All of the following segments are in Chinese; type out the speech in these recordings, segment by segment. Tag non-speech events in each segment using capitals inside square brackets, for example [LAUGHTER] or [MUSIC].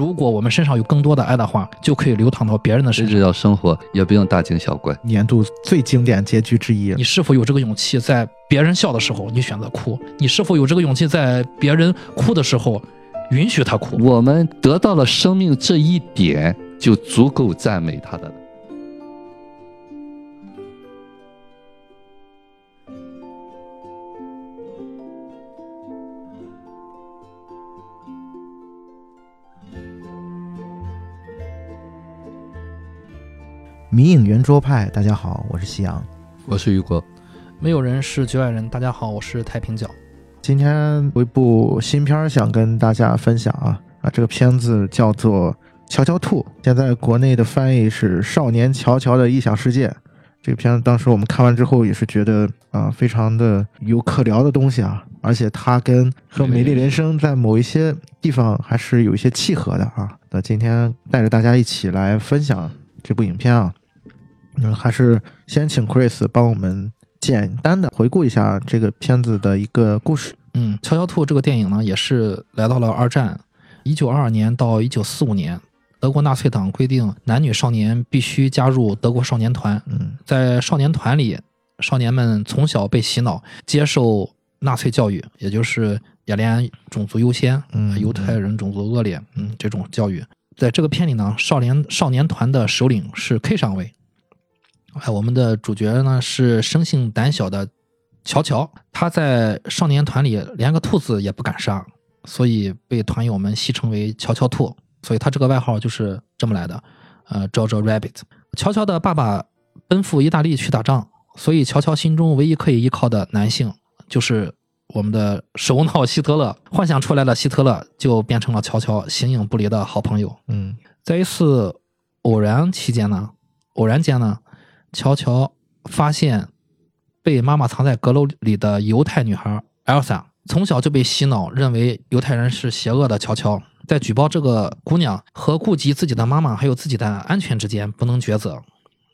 如果我们身上有更多的爱的话，就可以流淌到别人的身上。这叫生活也不用大惊小怪。年度最经典结局之一你。是否有这个勇气，在别人笑的时候你选择哭？你是否有这个勇气，在别人哭的时候允许他哭？我们得到了生命这一点，就足够赞美他的迷影圆桌派，大家好，我是夕阳。我是雨果，没有人是局外人。大家好，我是太平角。今天有一部新片儿想跟大家分享啊啊，这个片子叫做《乔乔兔》，现在国内的翻译是《少年乔乔的异想世界》。这个片子当时我们看完之后也是觉得啊，非常的有可聊的东西啊，而且它跟和《美丽人生》在某一些地方还是有一些契合的啊。那今天带着大家一起来分享这部影片啊，嗯，还是先请 Chris 帮我们简单的回顾一下这个片子的一个故事。嗯，《悄悄兔》这个电影呢，也是来到了二战，一九二二年到一九四五年，德国纳粹党规定男女少年必须加入德国少年团。嗯在少年团里，少年们从小被洗脑，接受纳粹教育，也就是雅利安种族优先，嗯犹太人种族恶劣，嗯，这种教育。在这个片里呢，少年少年团的首领是 K 上尉，哎，我们的主角呢是生性胆小的乔乔，他在少年团里连个兔子也不敢杀，所以被团友们戏称为乔乔兔，所以他这个外号就是这么来的，呃，Jojo Rabbit。乔乔的爸爸奔赴意大利去打仗，所以乔乔心中唯一可以依靠的男性就是我们的首脑希特勒。幻想出来的希特勒就变成了乔乔形影不离的好朋友。嗯在一次偶然期间呢，偶然间呢，乔乔发现被妈妈藏在阁楼里的犹太女孩 Elsa，从小就被洗脑，认为犹太人是邪恶的。乔乔在举报这个姑娘和顾及自己的妈妈还有自己的安全之间不能抉择，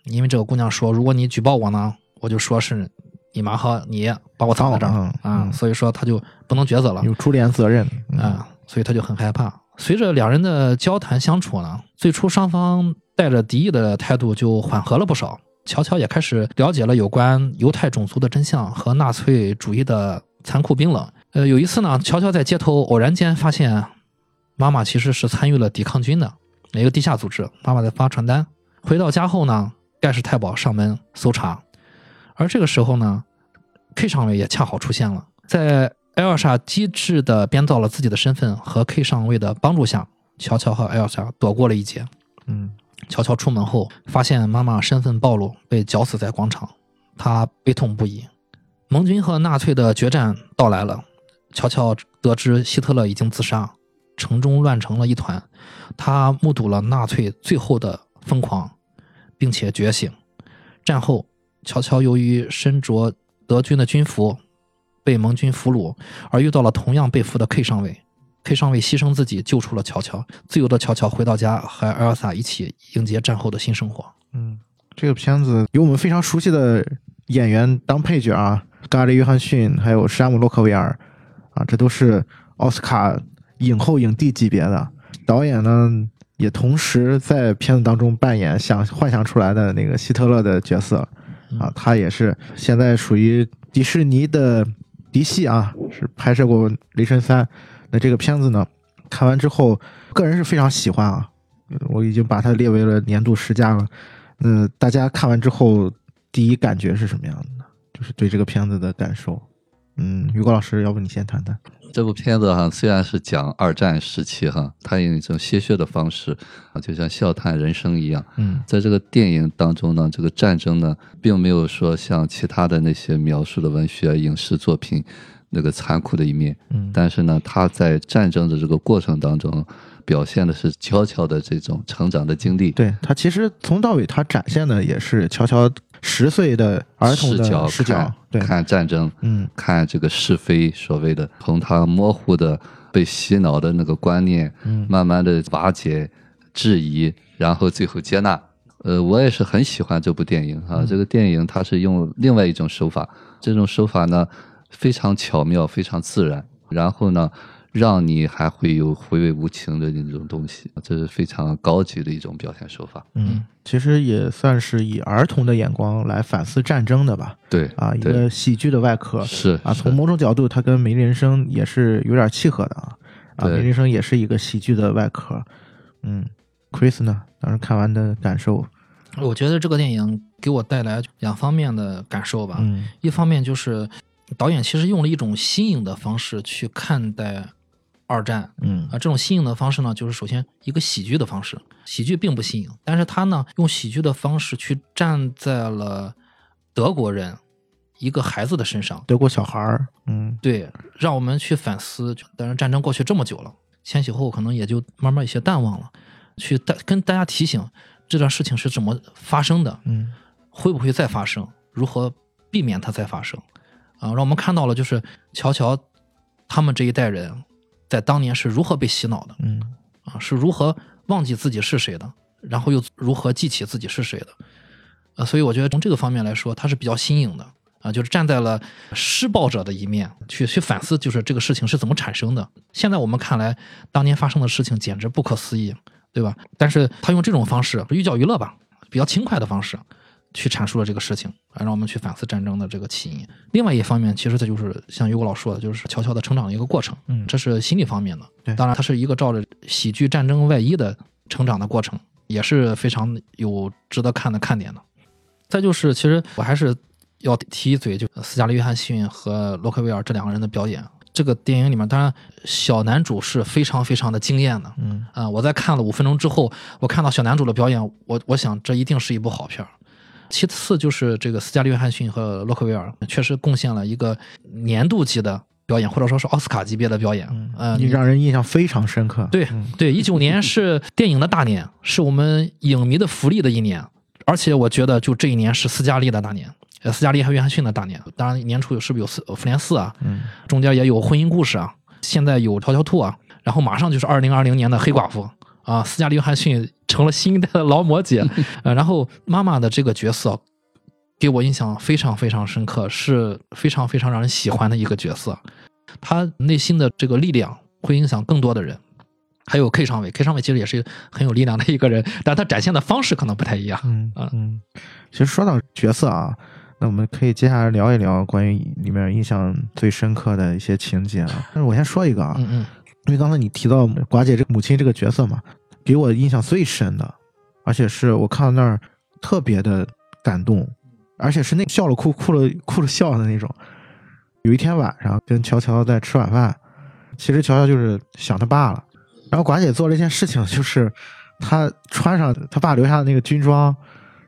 因为这个姑娘说，如果你举报我呢，我就说是你妈和你把我藏在这儿啊，嗯所以说他就不能抉择了。有株连责任。嗯啊，所以他就很害怕。随着两人的交谈相处呢，最初双方带着敌意的态度就缓和了不少。乔乔也开始了解了有关犹太种族的真相和纳粹主义的残酷冰冷。呃，有一次呢，乔乔在街头偶然间发现，妈妈其实是参与了抵抗军的一个地下组织，妈妈在发传单。回到家后呢，盖世太保上门搜查，而这个时候呢，K 上尉也恰好出现了，在艾尔莎机智地编造了自己的身份和 K 上尉的帮助下，乔乔和艾尔莎躲过了一劫。嗯乔乔出门后，发现妈妈身份暴露，被绞死在广场，他悲痛不已。盟军和纳粹的决战到来了，乔乔得知希特勒已经自杀，城中乱成了一团。他目睹了纳粹最后的疯狂，并且觉醒。战后，乔乔由于身着德军的军服，被盟军俘虏，而遇到了同样被俘的 K 上尉。K 上尉牺牲自己救出了乔乔，自由的乔乔回到家，和艾尔萨一起迎接战后的新生活。嗯，这个片子有我们非常熟悉的演员当配角啊，咖喱·约翰逊还有山姆·洛克维尔啊，这都是奥斯卡影后影帝级别的。导演呢，也同时在片子当中扮演想幻想出来的那个希特勒的角色啊，他也是现在属于迪士尼的嫡系啊，是拍摄过《雷神三》。那这个片子呢，看完之后，个人是非常喜欢啊，我已经把它列为了年度十佳了。嗯大家看完之后，第一感觉是什么样的呢？就是对这个片子的感受。嗯，于果老师，要不你先谈谈？这部片子哈，虽然是讲二战时期哈，它用一种戏谑的方式啊，就像笑谈人生一样。嗯在这个电影当中呢，这个战争呢，并没有说像其他的那些描述的文学影视作品那个残酷的一面，嗯但是呢，他在战争的这个过程当中，表现的是悄悄的这种成长的经历。对他其实从到尾他展现的也是悄悄十岁的儿童的视角视角看战争，嗯看这个是非，所谓的从他模糊的被洗脑的那个观念，嗯慢慢的瓦解、质疑，然后最后接纳。呃，我也是很喜欢这部电影啊。这个电影它是用另外一种手法，这种手法呢非常巧妙、非常自然，然后呢让你还会有回味无穷的那种东西，这是非常高级的一种表现手法。嗯，其实也算是以儿童的眼光来反思战争的吧。对啊，一个喜剧的外壳是啊，从某种角度，它跟《美丽人生》也是有点契合的啊。啊，《对美丽人生》也是一个喜剧的外壳。嗯，Chris 呢？当时看完的感受，我觉得这个电影给我带来两方面的感受吧。嗯一方面就是导演其实用了一种新颖的方式去看待二战。嗯。啊，这种新颖的方式呢，就是首先一个喜剧的方式，喜剧并不新颖，但是他呢用喜剧的方式去站在了德国人一个孩子的身上，德国小孩儿，嗯。对，让我们去反思。但是，战争过去这么久了，千禧后可能也就慢慢有些淡忘了，去带跟大家提醒这段事情是怎么发生的，嗯。会不会再发生，如何避免它再发生，啊，让我们看到了就是乔乔他们这一代人在当年是如何被洗脑的，嗯啊，是如何忘记自己是谁的，然后又如何记起自己是谁的，呃，所以我觉得从这个方面来说，它是比较新颖的啊，就是站在了施暴者的一面去去反思，就是这个事情是怎么产生的。现在我们看来，当年发生的事情简直不可思议，对吧？但是他用这种方式，寓教于乐吧，比较轻快的方式。去阐述了这个事情，啊，让我们去反思战争的这个起因。另外一方面，其实它就是像于果老说的，就是悄悄的成长的一个过程，嗯这是心理方面的。对当然它是一个照着喜剧战争外衣的成长的过程，也是非常有值得看的看点的。再就是，其实我还是要提一嘴，就斯嘉丽·约翰逊和洛克威尔这两个人的表演。这个电影里面，当然小男主是非常非常的惊艳的。嗯啊、我在看了五分钟之后，我看到小男主的表演，我我想这一定是一部好片儿。其次就是这个斯嘉丽·约翰逊和洛克威尔确实贡献了一个年度级的表演，或者说是奥斯卡级别的表演。嗯呃，你让人印象非常深刻。对嗯对，一九年是电影的大年，是我们影迷的福利的一年，而且我觉得就这一年是斯嘉丽的大年，呃，斯嘉丽和约翰逊的大年。当然年初有是不是有四复联四啊？嗯中间也有婚姻故事啊，现在有《条条兔》啊，然后马上就是二零二零年的黑寡妇啊，斯嘉丽·约翰逊成了新一代的劳模姐，[LAUGHS] 呃，然后妈妈的这个角色给我印象非常非常深刻，是非常非常让人喜欢的一个角色，她内心的这个力量会影响更多的人。还有 K 上尉，K 上尉其实也是很有力量的一个人，但他展现的方式可能不太一样。嗯啊嗯，其实说到角色啊，那我们可以接下来聊一聊关于里面印象最深刻的一些情节啊。但是我先说一个啊，嗯嗯因为刚才你提到寡姐这个母亲这个角色嘛，给我印象最深的，而且是我看到那儿特别的感动，而且是那笑了哭，哭了哭了笑的那种。有一天晚上跟乔乔在吃晚饭，其实乔乔就是想他爸了，然后寡姐做了一件事情，就是她穿上他爸留下的那个军装，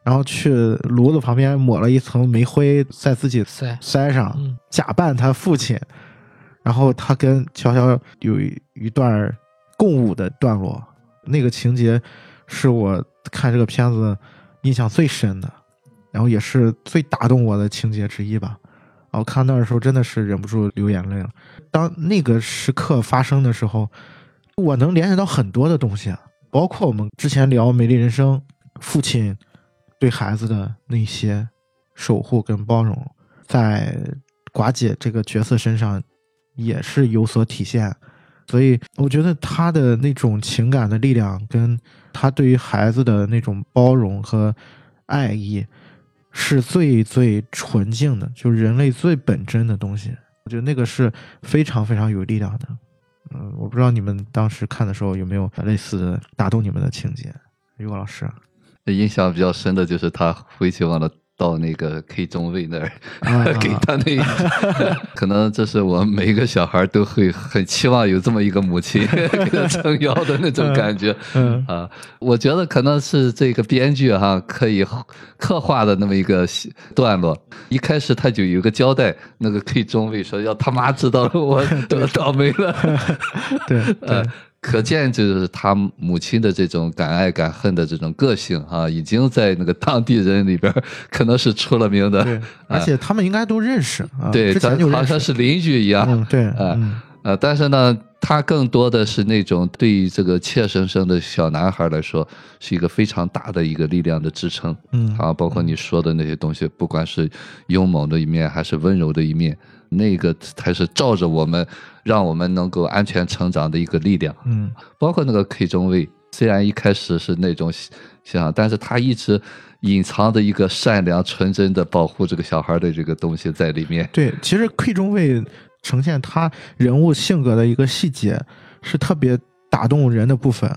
然后去炉子旁边抹了一层煤灰在自己塞腮上，嗯假扮他父亲，然后他跟乔乔有一段共舞的段落，那个情节是我看这个片子印象最深的，然后也是最打动我的情节之一吧。啊，我看那的时候真的是忍不住流眼泪了。当那个时刻发生的时候，我能联想到很多的东西，啊，包括我们之前聊《美丽人生》，父亲对孩子的那些守护跟包容，在寡姐这个角色身上也是有所体现。所以我觉得他的那种情感的力量，跟他对于孩子的那种包容和爱意，是最最纯净的，就人类最本真的东西。我觉得那个是非常非常有力量的。嗯，我不知道你们当时看的时候有没有类似的打动你们的情节，于果老师。印象比较深的就是他回去忘了到那个 K 中尉那儿，啊 [LAUGHS] 给他那一，[LAUGHS] 可能这是我们每一个小孩都会很期望有这么一个母亲 [LAUGHS] 给他撑腰的那种感觉。嗯啊，我觉得可能是这个编剧哈、可以刻画的那么一个段落。一开始他就有个交代，那个 K 中尉说要他妈知道了我得倒霉了。对呃对，可见就是他母亲的这种敢爱敢恨的这种个性啊，已经在那个当地人里边可能是出了名的。对，而且他们应该都认识啊，对，之前就好像。是邻居一样。嗯，对，啊嗯呃，但是呢，他更多的是那种对于这个怯生生的小男孩来说，是一个非常大的一个力量的支撑。嗯啊，包括你说的那些东西，不管是勇猛的一面还是温柔的一面，那个才是照着我们，让我们能够安全成长的一个力量。嗯包括那个 K 中尉，虽然一开始是那种想，但是他一直隐藏着一个善良纯真的保护这个小孩的这个东西在里面。对，其实 K 中尉呈现他人物性格的一个细节，是特别打动人的部分。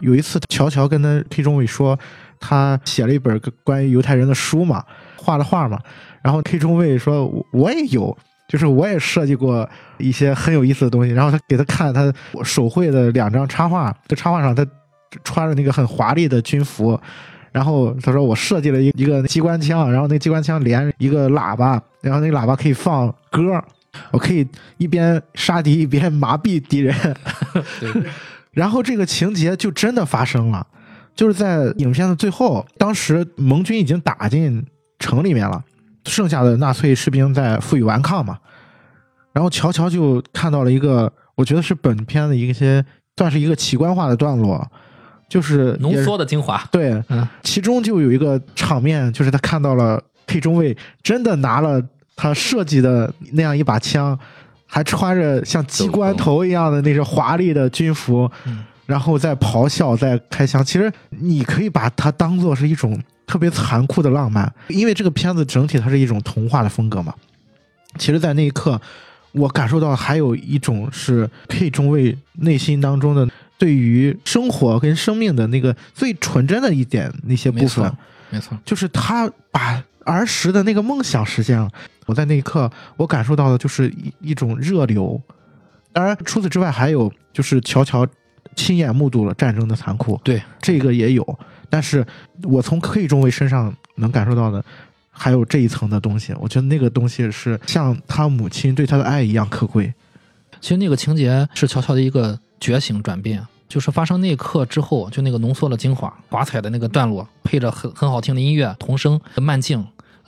有一次，乔乔跟他 K 中尉说，他写了一本关于犹太人的书嘛，画了画嘛。然后 K 中尉说，我我也有，就是我也设计过一些很有意思的东西。然后他给他看他手绘的两张插画，这插画上他穿着那个很华丽的军服。然后他说我设计了一一个机关枪，然后那机关枪连一个喇叭，然后那个喇叭可以放歌，[LAUGHS] 我可以一边杀敌一边麻痹敌人。对，然后这个情节就真的发生了，就是在影片的最后，当时盟军已经打进城里面了，剩下的纳粹士兵在负隅顽抗嘛。然后乔乔就看到了一个，我觉得是本片的一些算是一个奇观化的段落，就是浓缩的精华。对，嗯，其中就有一个场面，就是他看到了 K 中尉真的拿了他设计的那样一把枪，还穿着像机关头一样的那种华丽的军服，嗯然后在咆哮，在开枪。其实你可以把它当做是一种特别残酷的浪漫，因为这个片子整体它是一种童话的风格嘛。其实，在那一刻，我感受到还有一种是 K 中尉内心当中的对于生活跟生命的那个最纯真的一点那些部没分错，，没错。就是他把儿时的那个梦想实现了。我在那一刻，我感受到的就是一一种热流。当然，除此之外，还有就是乔乔亲眼目睹了战争的残酷，对，这个也有。但是我从 K 中尉身上能感受到的，还有这一层的东西。我觉得那个东西是像他母亲对他的爱一样可贵。其实那个情节是乔乔的一个觉醒转变，就是发生那一刻之后，就那个浓缩的精华、华彩的那个段落，配着很很好听的音乐、童声的、慢镜。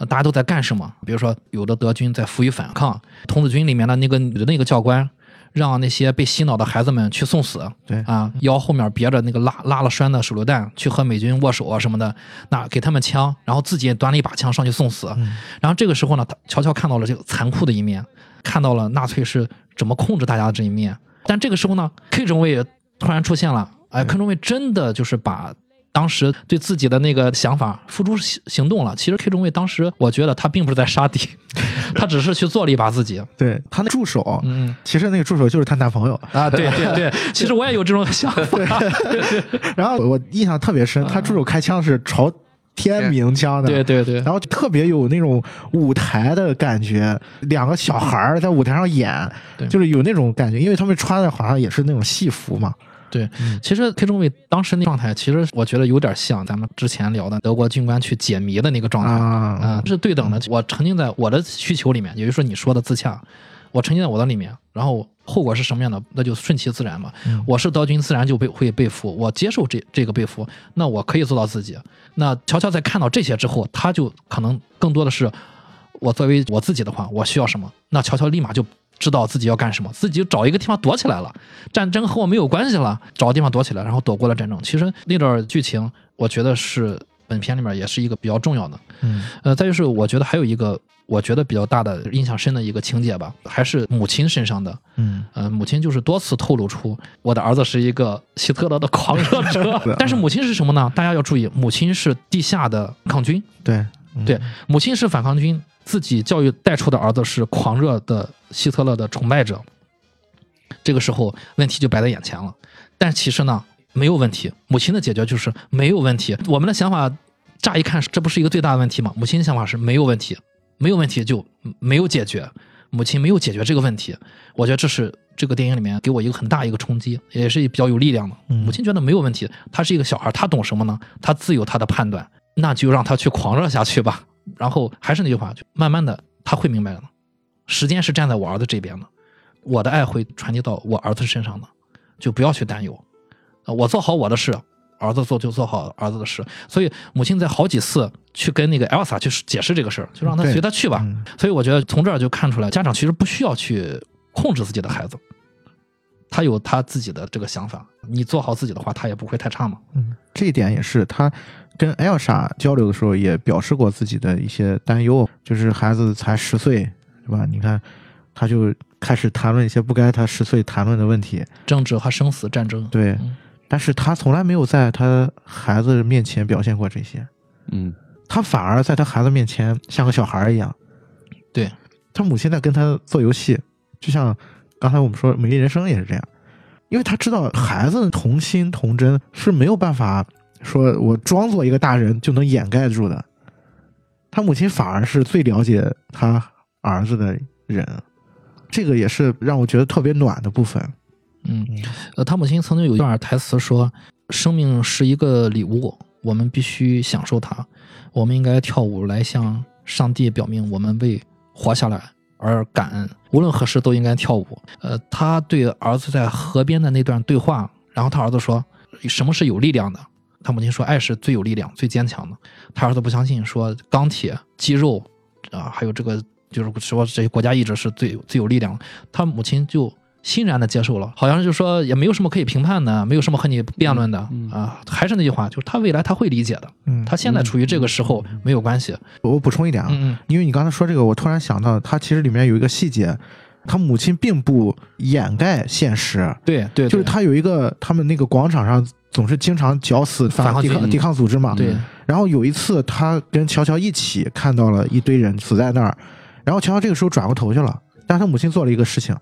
大家都在干什么？比如说，有的德军在负隅反抗，童子军里面的那个女的那个教官，让那些被洗脑的孩子们去送死。对啊，腰后面别着那个拉拉了栓的手榴弹，去和美军握手啊什么的，那给他们枪，然后自己也端了一把枪上去送死。嗯然后这个时候呢，他乔乔看到了这个残酷的一面，看到了纳粹是怎么控制大家的这一面。但这个时候呢，K 中尉突然出现了，哎，K 中尉真的就是把当时对自己的那个想法付诸行行动了。其实 K 中尉当时，我觉得他并不是在杀敌，[LAUGHS] 他只是去做了一把自己。对他那助手，嗯其实那个助手就是她男朋友。啊，对对对，其实我也有这种想法。[LAUGHS] 然后我印象特别深，他助手开枪是朝天鸣枪的，对对对，然后特别有那种舞台的感觉，两个小孩儿在舞台上演对，就是有那种感觉，因为他们穿的好像也是那种戏服嘛。对，其实 K 中尉当时那状态，其实我觉得有点像咱们之前聊的德国军官去解谜的那个状态啊啊，是对等的。我沉浸在我的需求里面，也就是说你说的自洽，我沉浸在我的里面，然后后果是什么样的，那就顺其自然嘛。嗯我是德军，自然就被会被俘，我接受这这个被俘，那我可以做到自己。那乔乔在看到这些之后，他就可能更多的是我作为我自己的话，我需要什么，那乔乔立马就知道自己要干什么，自己就找一个地方躲起来了。战争和我没有关系了，找个地方躲起来，然后躲过了战争。其实那段剧情，我觉得是本片里面也是一个比较重要的。嗯呃，再就是我觉得还有一个我觉得比较大的印象深的一个情节吧，还是母亲身上的。嗯呃，母亲就是多次透露出我的儿子是一个希特勒的狂热者，[LAUGHS] 但是母亲是什么呢？大家要注意，母亲是地下的抗军，对嗯对，母亲是反抗军，自己教育带出的儿子是狂热的希特勒的崇拜者。这个时候问题就摆在眼前了，但其实呢没有问题，母亲的解决就是没有问题。我们的想法乍一看，这不是一个最大的问题吗？母亲的想法是没有问题，没有问题就没有解决，母亲没有解决这个问题。我觉得这是这个电影里面给我一个很大一个冲击，也是比较有力量的。嗯母亲觉得没有问题，他是一个小孩，他懂什么呢？他自有他的判断，那就让他去狂热下去吧。然后还是那句话，就慢慢的他会明白的。时间是站在我儿子这边的，我的爱会传递到我儿子身上的，就不要去担忧。呃我做好我的事，儿子做就做好儿子的事。所以母亲在好几次去跟那个 Elsa 去解释这个事儿，就让他随他去吧。嗯所以我觉得从这儿就看出来，家长其实不需要去控制自己的孩子，他有他自己的这个想法，你做好自己的话，他也不会太差嘛。嗯，这一点也是他跟艾尔莎交流的时候也表示过自己的一些担忧，就是孩子才十岁，对吧？你看他就开始谈论一些不该他十岁谈论的问题。政治和生死战争。对，嗯但是他从来没有在他孩子面前表现过这些，嗯他反而在他孩子面前像个小孩儿一样。对，他母亲在跟他做游戏，就像刚才我们说《美丽人生》也是这样，因为他知道孩子的童心童真是没有办法说我装作一个大人就能掩盖住的。他母亲反而是最了解他儿子的人，这个也是让我觉得特别暖的部分。嗯，呃，他母亲曾经有一段台词说：“生命是一个礼物，我们必须享受它。我们应该跳舞来向上帝表明我们为活下来而感恩。无论何时都应该跳舞。”呃，他对儿子在河边的那段对话，然后他儿子说：“什么是有力量的？”他母亲说：“爱是最有力量、最坚强的。”他儿子不相信，说：“钢铁、肌肉啊，还有这个就是说这些国家意志是最最有力量。”他母亲就欣然的接受了，好像就说也没有什么可以评判的，没有什么和你辩论的、啊。还是那句话，就是他未来他会理解的，嗯，他现在处于这个时候、没有关系。我补充一点啊，嗯嗯因为你刚才说这个，我突然想到，他其实里面有一个细节，他母亲并不掩盖现实，对对，就是他有一个他们那个广场上总是经常绞死反抗抵抗抵抗组织嘛，对。然后有一次他跟乔乔一起看到了一堆人死在那儿，然后乔乔这个时候转过头去了，但是他母亲做了一个事情，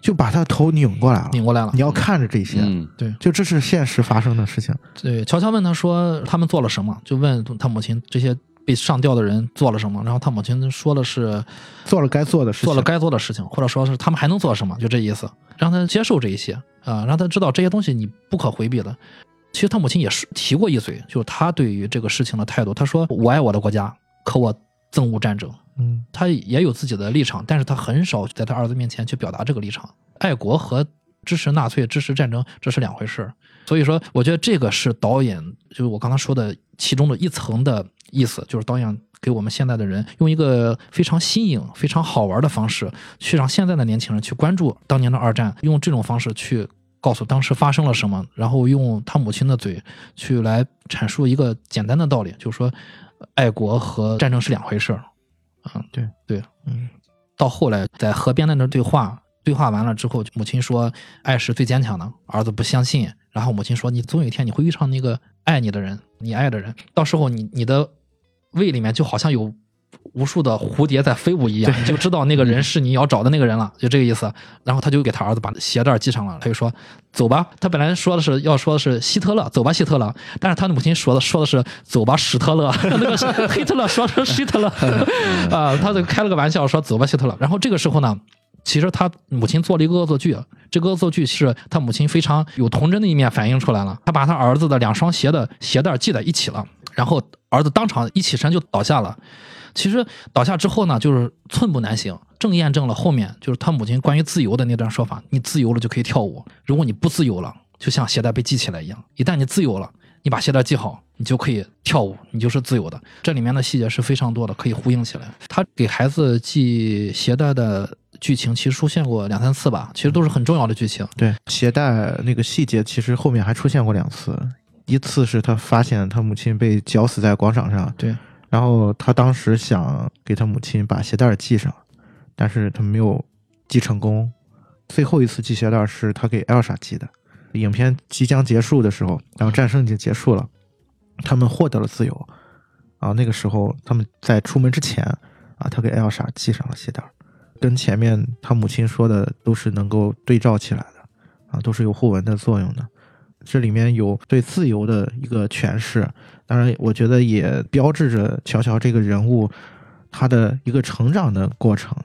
就把他头拧过来了，拧过来了。你。要看着这些，嗯。就这是现实发生的事情，对，乔乔问他说他们做了什么，就问他母亲这些被上吊的人做了什么，然后他母亲说的是做了该做的事情，做了该做的事情，或者说是他们还能做什么，就这意思，让他接受这一些啊，让他知道这些东西你不可回避的。其实他母亲也是提过一嘴，就是他对于这个事情的态度。他说：“我爱我的国家，可我憎恶战争。嗯”他也有自己的立场，但是他很少在他儿子面前去表达这个立场。爱国和支持纳粹、支持战争这是两回事儿。所以说，我觉得这个是导演，就是我刚刚说的其中的一层的意思，就是导演给我们现在的人用一个非常新颖、非常好玩的方式，去让现在的年轻人去关注当年的二战，用这种方式去告诉当时发生了什么，然后用他母亲的嘴去来阐述一个简单的道理，就是说，爱国和战争是两回事儿。啊，对。对，嗯。到后来在河边的那对话，对话完了之后，母亲说爱是最坚强的，儿子不相信，然后母亲说你总有一天你会遇上那个爱你的人，你爱的人，到时候你你的胃里面就好像有。无数的蝴蝶在飞舞一样，你就知道那个人是你要找的那个人了，就这个意思。然后他就给他儿子把鞋带系上了，他就说：“走吧。”他本来说的是要说的是希特勒，走吧希特勒，但 [LAUGHS] 是他的母亲说的说的是走吧史特勒，那个是希特勒说成希特勒啊，他就开了个玩笑说走吧希特勒。然后这个时候呢，其实他母亲做了一个恶作剧，这个恶作剧是他母亲非常有童真的一面反映出来了。他把他儿子的两双鞋的鞋带系在一起了，然后儿子当场一起身就倒下了。其实倒下之后呢，就是寸步难行，正验证了后面就是他母亲关于自由的那段说法：你自由了就可以跳舞，如果你不自由了，就像鞋带被系起来一样，一旦你自由了，你把鞋带系好，你就可以跳舞，你就是自由的。这里面的细节是非常多的，可以呼应起来。他给孩子系鞋带的剧情其实出现过两三次吧，其实都是很重要的剧情。对，鞋带那个细节其实后面还出现过两次，一次是他发现他母亲被绞死在广场上，对，然后他当时想给他母亲把鞋带系上，但是他没有系成功。最后一次系鞋带是他给艾尔莎系的。影片即将结束的时候，然后战争已经结束了，他们获得了自由。啊，那个时候他们在出门之前，啊，他给艾尔莎系上了鞋带，跟前面他母亲说的都是能够对照起来的，啊，都是有互文的作用的。这里面有对自由的一个诠释，当然，我觉得也标志着乔乔这个人物他的一个成长的过程。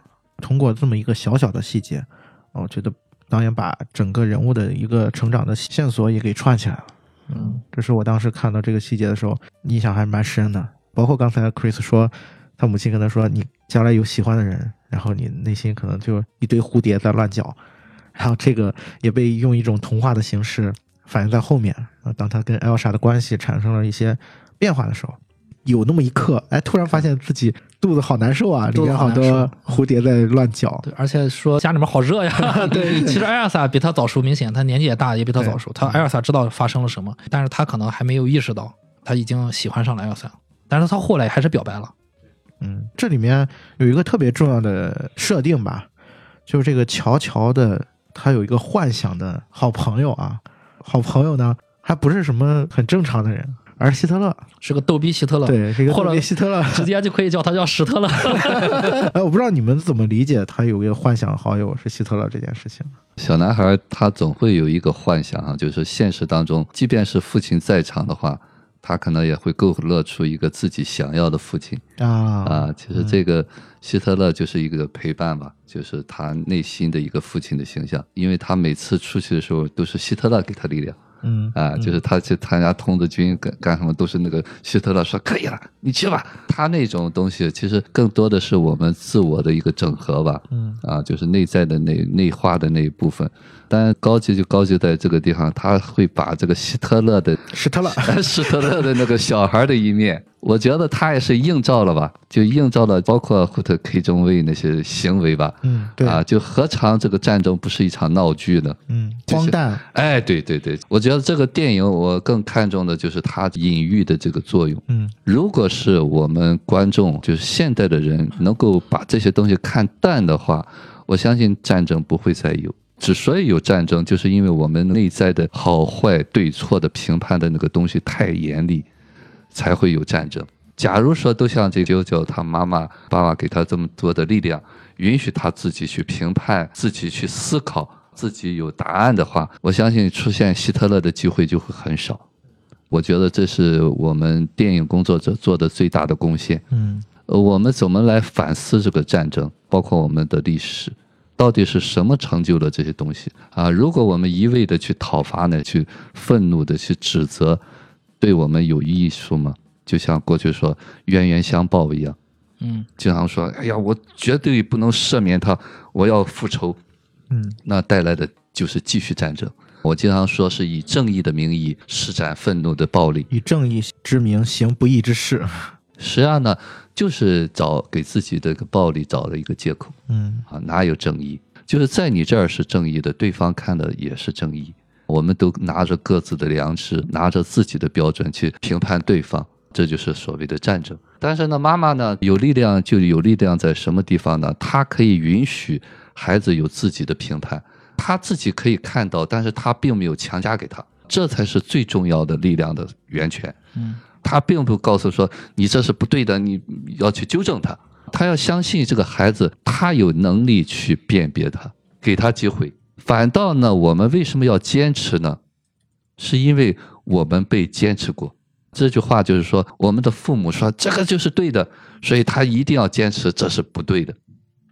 通过这么一个小小的细节，我觉得导演把整个人物的一个成长的线索也给串起来了。嗯，这是我当时看到这个细节的时候，印象还蛮深的。包括刚才 Chris 说，他母亲跟他说：“你将来有喜欢的人，然后你内心可能就一堆蝴蝶在乱叫。”然后这个也被用一种童话的形式反映在后面。啊，当他跟艾尔莎的关系产生了一些变化的时候，有那么一刻，哎，突然发现自己肚子好难受啊，里面好多 [LAUGHS] 蝴蝶在乱叫。对，而且说家里面好热呀。[LAUGHS] 对，其实艾尔莎比他早熟，明显他年纪也大，也比他早熟。他艾尔萨知道发生了什么，但是他可能还没有意识到他已经喜欢上了艾尔莎，但是他后来还是表白了。嗯，这里面有一个特别重要的设定吧，就是这个乔乔的，他有一个幻想的好朋友啊，好朋友呢还不是什么很正常的人，而是希特勒，是个逗逼希特勒，对，是一个逗逼希特勒。[LAUGHS] 直接就可以叫他叫史特勒。[LAUGHS] 哎，我不知道你们怎么理解他有一个幻想好友是希特勒这件事情。小男孩他总会有一个幻想啊，就是现实当中，即便是父亲在场的话，他可能也会勾勒出一个自己想要的父亲啊啊。其实这个希特勒就是一个陪伴吧，就是他内心的一个父亲的形象，因为他每次出去的时候都是希特勒给他力量。嗯啊，就是他去参加童子军干干什么，都是那个希特勒说可以了，你去吧。他那种东西其实更多的是我们自我的一个整合吧，嗯啊，就是内在的那内化的那一部分。但高级就高级在这个地方，他会把这个希特勒的希特勒，[LAUGHS] 希特勒的那个小孩的一面，我觉得他也是映照了吧，就映照了包括胡特 K 中尉那些行为吧。嗯，对，啊，就何尝这个战争不是一场闹剧呢？嗯，就是荒诞，哎，对对对，我觉得这个电影我更看重的就是它隐喻的这个作用。嗯如果是我们观众，就是现代的人，能够把这些东西看淡的话，我相信战争不会再有。之所以有战争，就是因为我们内在的好坏对错的评判的那个东西太严厉，才会有战争。假如说都像这九九他妈妈、爸爸给他这么多的力量，允许他自己去评判、自己去思考、自己有答案的话，我相信出现希特勒的机会就会很少。我觉得这是我们电影工作者做的最大的贡献。嗯呃，我们怎么来反思这个战争，包括我们的历史，到底是什么成就了这些东西啊？如果我们一味的去讨伐呢，去愤怒的去指责，对我们有益处吗？就像过去说冤冤相报一样，嗯经常说，哎呀，我绝对不能赦免他，我要复仇，嗯那带来的就是继续战争。我经常说是以正义的名义施展愤怒的暴力，以正义之名行不义之事。实际上呢，就是找给自己的个暴力找了一个借口嗯啊，哪有正义？就是在你这儿是正义的，对方看的也是正义。我们都拿着各自的良知，拿着自己的标准去评判对方，这就是所谓的战争。但是呢，妈妈呢有力量就有力量在什么地方呢？她可以允许孩子有自己的评判，她自己可以看到，但是她并没有强加给他，这才是最重要的力量的源泉。嗯他并不告诉说你这是不对的，你要去纠正他。他要相信这个孩子，他有能力去辨别他，给他机会。反倒呢，我们为什么要坚持呢？是因为我们被坚持过。这句话就是说，我们的父母说这个就是对的，所以他一定要坚持，这是不对的。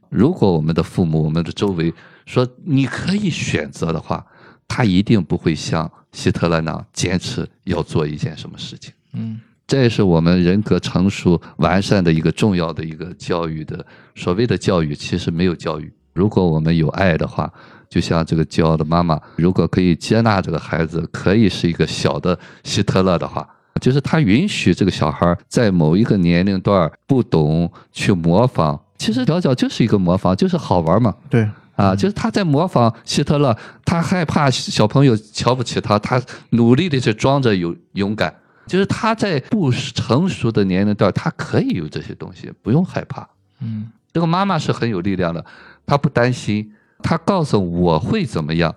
如果我们的父母、我们的周围说你可以选择的话，他一定不会像希特勒那样坚持要做一件什么事情。嗯这也是我们人格成熟完善的一个重要的一个教育的所谓的教育，其实没有教育。如果我们有爱的话，就像这个骄傲的妈妈，如果可以接纳这个孩子，可以是一个小的希特勒的话，就是他允许这个小孩在某一个年龄段不懂去模仿。其实小小就是一个模仿，就是好玩嘛。对，啊，就是他在模仿希特勒，他害怕小朋友瞧不起他，他努力的去装着有勇敢。就是他在不成熟的年龄段，他可以有这些东西，不用害怕。嗯这个妈妈是很有力量的，她不担心，她告诉我会怎么样，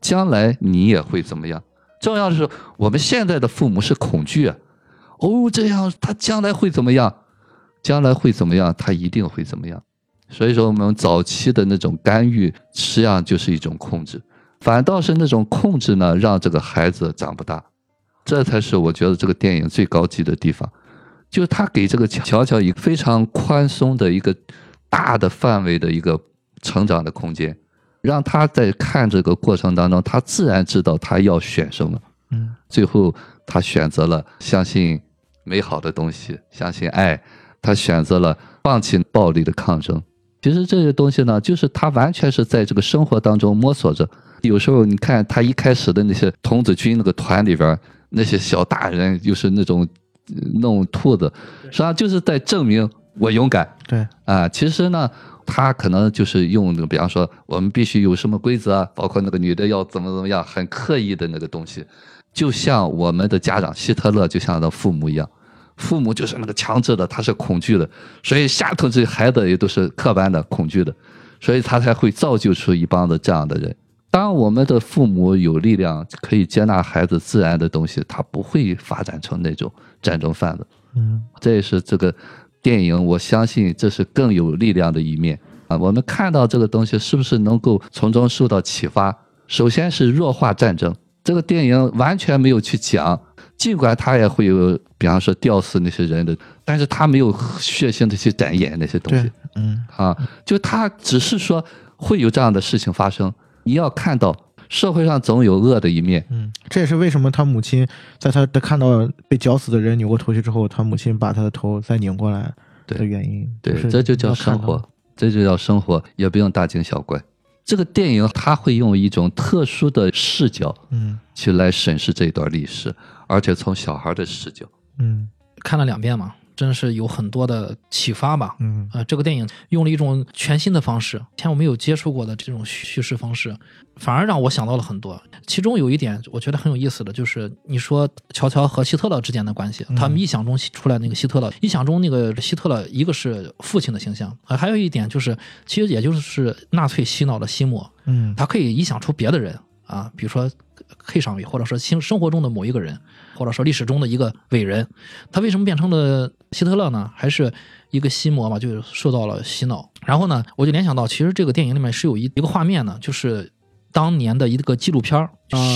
将来你也会怎么样。重要的是，我们现在的父母是恐惧啊，哦，这样他将来会怎么样？将来会怎么样？他一定会怎么样？所以说，我们早期的那种干预，实际上就是一种控制，反倒是那种控制呢，让这个孩子长不大。这才是我觉得这个电影最高级的地方，就是他给这个乔乔一个非常宽松的一个大的范围的一个成长的空间，让他在看这个过程当中，他自然知道他要选什么。嗯最后他选择了相信美好的东西，相信爱，他选择了放弃暴力的抗争。其实这些东西呢，就是他完全是在这个生活当中摸索着。有时候你看他一开始的那些童子军那个团里边，那些小大人又是那种呃弄兔子，实际上就是在证明我勇敢。对，啊，其实呢，他可能就是用那个，比方说，我们必须有什么规则啊，包括那个女的要怎么怎么样，很刻意的那个东西，就像我们的家长希特勒，就像他父母一样，父母就是那个强制的，他是恐惧的，所以下头这些孩子也都是刻板的、恐惧的，所以他才会造就出一帮子这样的人。当我们的父母有力量可以接纳孩子自然的东西，他不会发展成那种战争贩子。嗯这也是这个电影，我相信这是更有力量的一面啊。我们看到这个东西，是不是能够从中受到启发？首先是弱化战争，这个电影完全没有去讲，尽管他也会有，比方说吊死那些人的，但是他没有血腥的去展演那些东西对，嗯啊，就他只是说会有这样的事情发生，你要看到社会上总有恶的一面，嗯，这也是为什么他母亲在他的看到被绞死的人扭过头去之后，他母亲把他的头再拧过来的原因。对，就是这就叫生活，这就叫生活，也不用大惊小怪。这个电影他会用一种特殊的视角嗯去来审视这段历史，而且从小孩的视角。嗯看了两遍嘛，真是有很多的启发吧。嗯呃，这个电影用了一种全新的方式，以前我没有接触过的这种叙事方式，反而让我想到了很多。其中有一点我觉得很有意思的就是，你说乔乔和希特勒之间的关系，他们臆想中出来那个希特勒，臆想中那个希特勒，一个是父亲的形象，啊，还有一点就是，其实也就是纳粹洗脑的西莫，嗯他可以臆想出别的人啊，比如说 K 上尉，或者说生生活中的某一个人，或者说历史中的一个伟人，他为什么变成了希特勒呢？还是一个心魔嘛，就受到了洗脑。然后呢，我就联想到，其实这个电影里面是有一一个画面呢，就是当年的一个纪录片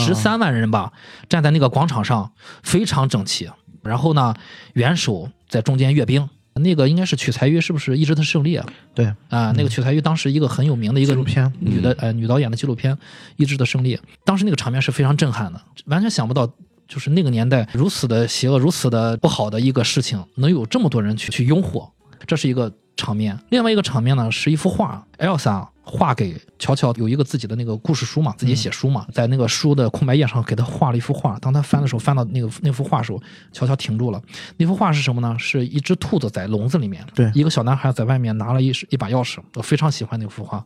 十三万人吧，站在那个广场上，非常整齐。然后呢，元首在中间阅兵。那个应该是取材于是不是《一直的胜利》啊？对。啊，那个取材于当时一个很有名的一个纪录片女的呃女导演的纪录片《一直的胜利》，当时那个场面是非常震撼的，完全想不到，就是那个年代如此的邪恶、如此的不好的一个事情，能有这么多人去去拥护，这是一个场面。另外一个场面呢，是一幅画，Elsa 画给乔乔有一个自己的那个故事书嘛，自己写书嘛，在那个书的空白页上给他画了一幅画。当他翻的时候，翻到那个那幅画的时候，乔乔停住了。那幅画是什么呢？是一只兔子在笼子里面，对一个小男孩在外面拿了一一把钥匙。我非常喜欢那幅画。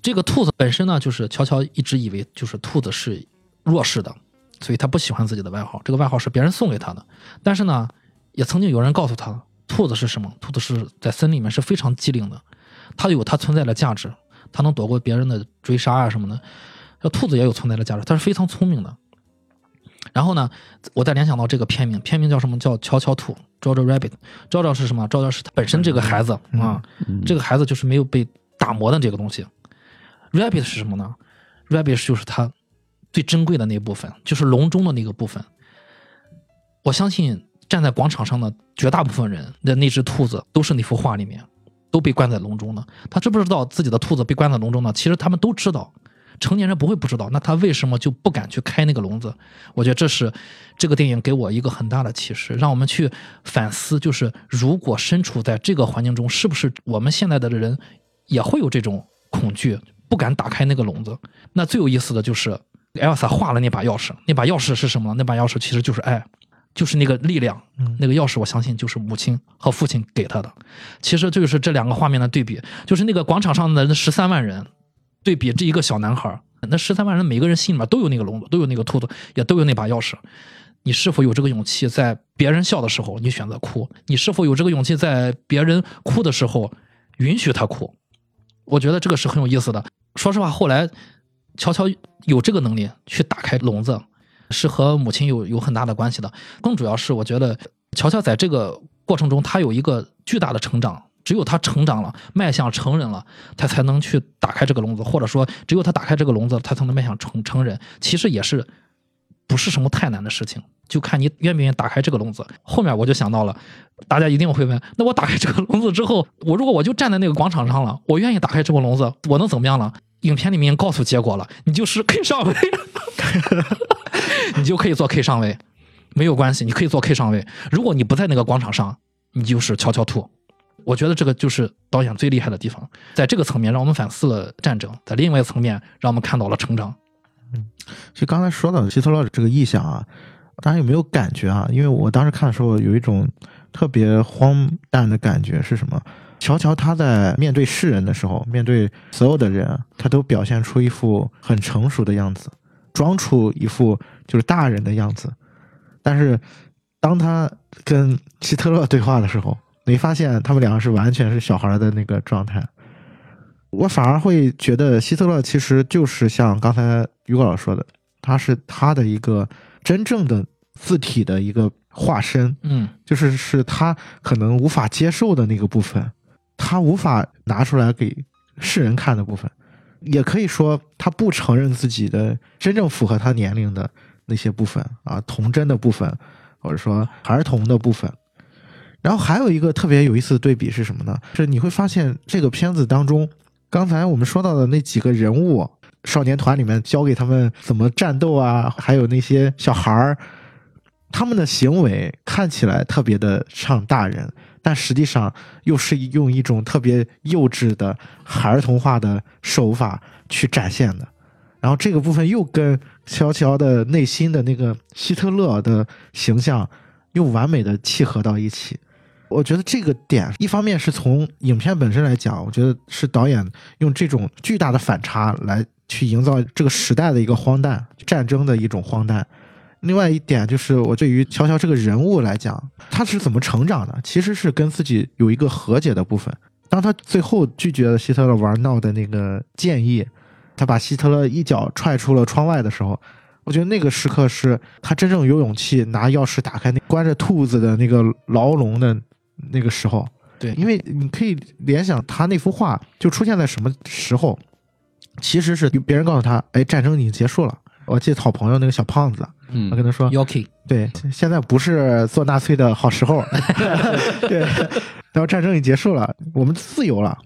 这个兔子本身呢，就是乔乔一直以为就是兔子是弱势的，所以他不喜欢自己的外号。这个外号是别人送给他的，但是呢，也曾经有人告诉他，兔子是什么？兔子是在森林里面是非常机灵的，它有它存在的价值，它能躲过别人的追杀啊什么的。这兔子也有存在的价值，它是非常聪明的。然后呢，我再联想到这个片名，片名叫什么？叫《乔乔兔》（Jojo Rabbit）。Jojo 是什么？Jojo 是他本身这个孩子啊，这个孩子就是没有被打磨的这个东西。Rabbit 是什么呢？Rabbit 就是他最珍贵的那部分，就是笼中的那个部分。我相信站在广场上的绝大部分人的那只兔子，都是那幅画里面都被关在笼中的。他知不知道自己的兔子被关在笼中呢？其实他们都知道，成年人不会不知道。那他为什么就不敢去开那个笼子？我觉得这是这个电影给我一个很大的启示，让我们去反思，就是如果身处在这个环境中，是不是我们现在的人也会有这种恐惧，不敢打开那个笼子？那最有意思的就是艾尔萨画了那把钥匙，那把钥匙是什么呢？那把钥匙其实就是爱。就是那个力量，那个钥匙，我相信就是母亲和父亲给他的。其实这就是这两个画面的对比，就是那个广场上的那十三万人，对比这一个小男孩，那十三万人每个人心里面都有那个笼子，都有那个兔子，也都有那把钥匙。你是否有这个勇气，在别人笑的时候你选择哭？你是否有这个勇气，在别人哭的时候允许他哭？我觉得这个是很有意思的。说实话，后来乔乔有这个能力去打开笼子。是和母亲有有很大的关系的，更主要是我觉得乔乔在这个过程中，他有一个巨大的成长。只有他成长了，迈向成人了，他才能去打开这个笼子，或者说，只有他打开这个笼子，他才能迈向成成人。其实也是不是什么太难的事情，就看你愿不愿意打开这个笼子。后面我就想到了，大家一定会问：那我打开这个笼子之后，我如果我就站在那个广场上了，我愿意打开这个笼子，我能怎么样了？影片里面告诉结果了，你就是 K 上尉。[LAUGHS] 你就可以做 K 上尉，没有关系，你可以做 K 上尉。如果你不在那个广场上，你就是悄悄兔。我觉得这个就是导演最厉害的地方，在这个层面让我们反思了战争，在另外一个层面让我们看到了成长。嗯，其实刚才说到希特勒这个意象啊，大家有没有感觉啊？因为我当时看的时候有一种特别荒诞的感觉是什么？乔乔他在面对世人的时候，面对所有的人，他都表现出一副很成熟的样子。装出一副就是大人的样子，但是当他跟希特勒对话的时候，你发现他们两个是完全是小孩的那个状态。我反而会觉得希特勒其实就是像刚才于果老师说的，他是他的一个真正的字体的一个化身，嗯就是是他可能无法接受的那个部分，他无法拿出来给世人看的部分，也可以说他不承认自己的真正符合他年龄的那些部分啊，童真的部分，或者说儿童的部分。然后还有一个特别有意思的对比是什么呢？是你会发现这个片子当中，刚才我们说到的那几个人物，少年团里面教给他们怎么战斗啊，还有那些小孩儿，他们的行为看起来特别的像大人，但实际上又是用一种特别幼稚的孩童化的手法去展现的。然后这个部分又跟乔乔的内心的那个希特勒的形象又完美的契合到一起。我觉得这个点，一方面是从影片本身来讲，我觉得是导演用这种巨大的反差来去营造这个时代的一个荒诞，战争的一种荒诞。另外一点就是，我对于乔乔这个人物来讲，他是怎么成长的，其实是跟自己有一个和解的部分。当他最后拒绝了希特勒玩闹的那个建议，他把希特勒一脚踹出了窗外的时候，我觉得那个时刻是他真正有勇气拿钥匙打开那关着兔子的那个牢笼的那个时候。对因为你可以联想他那幅画就出现在什么时候，其实是别人告诉他，哎，战争已经结束了。我记得好朋友那个小胖子，嗯我跟他说，Yoki，对，现在不是做纳粹的好时候。[LAUGHS] 对，然后战争已结束了，我们自由了。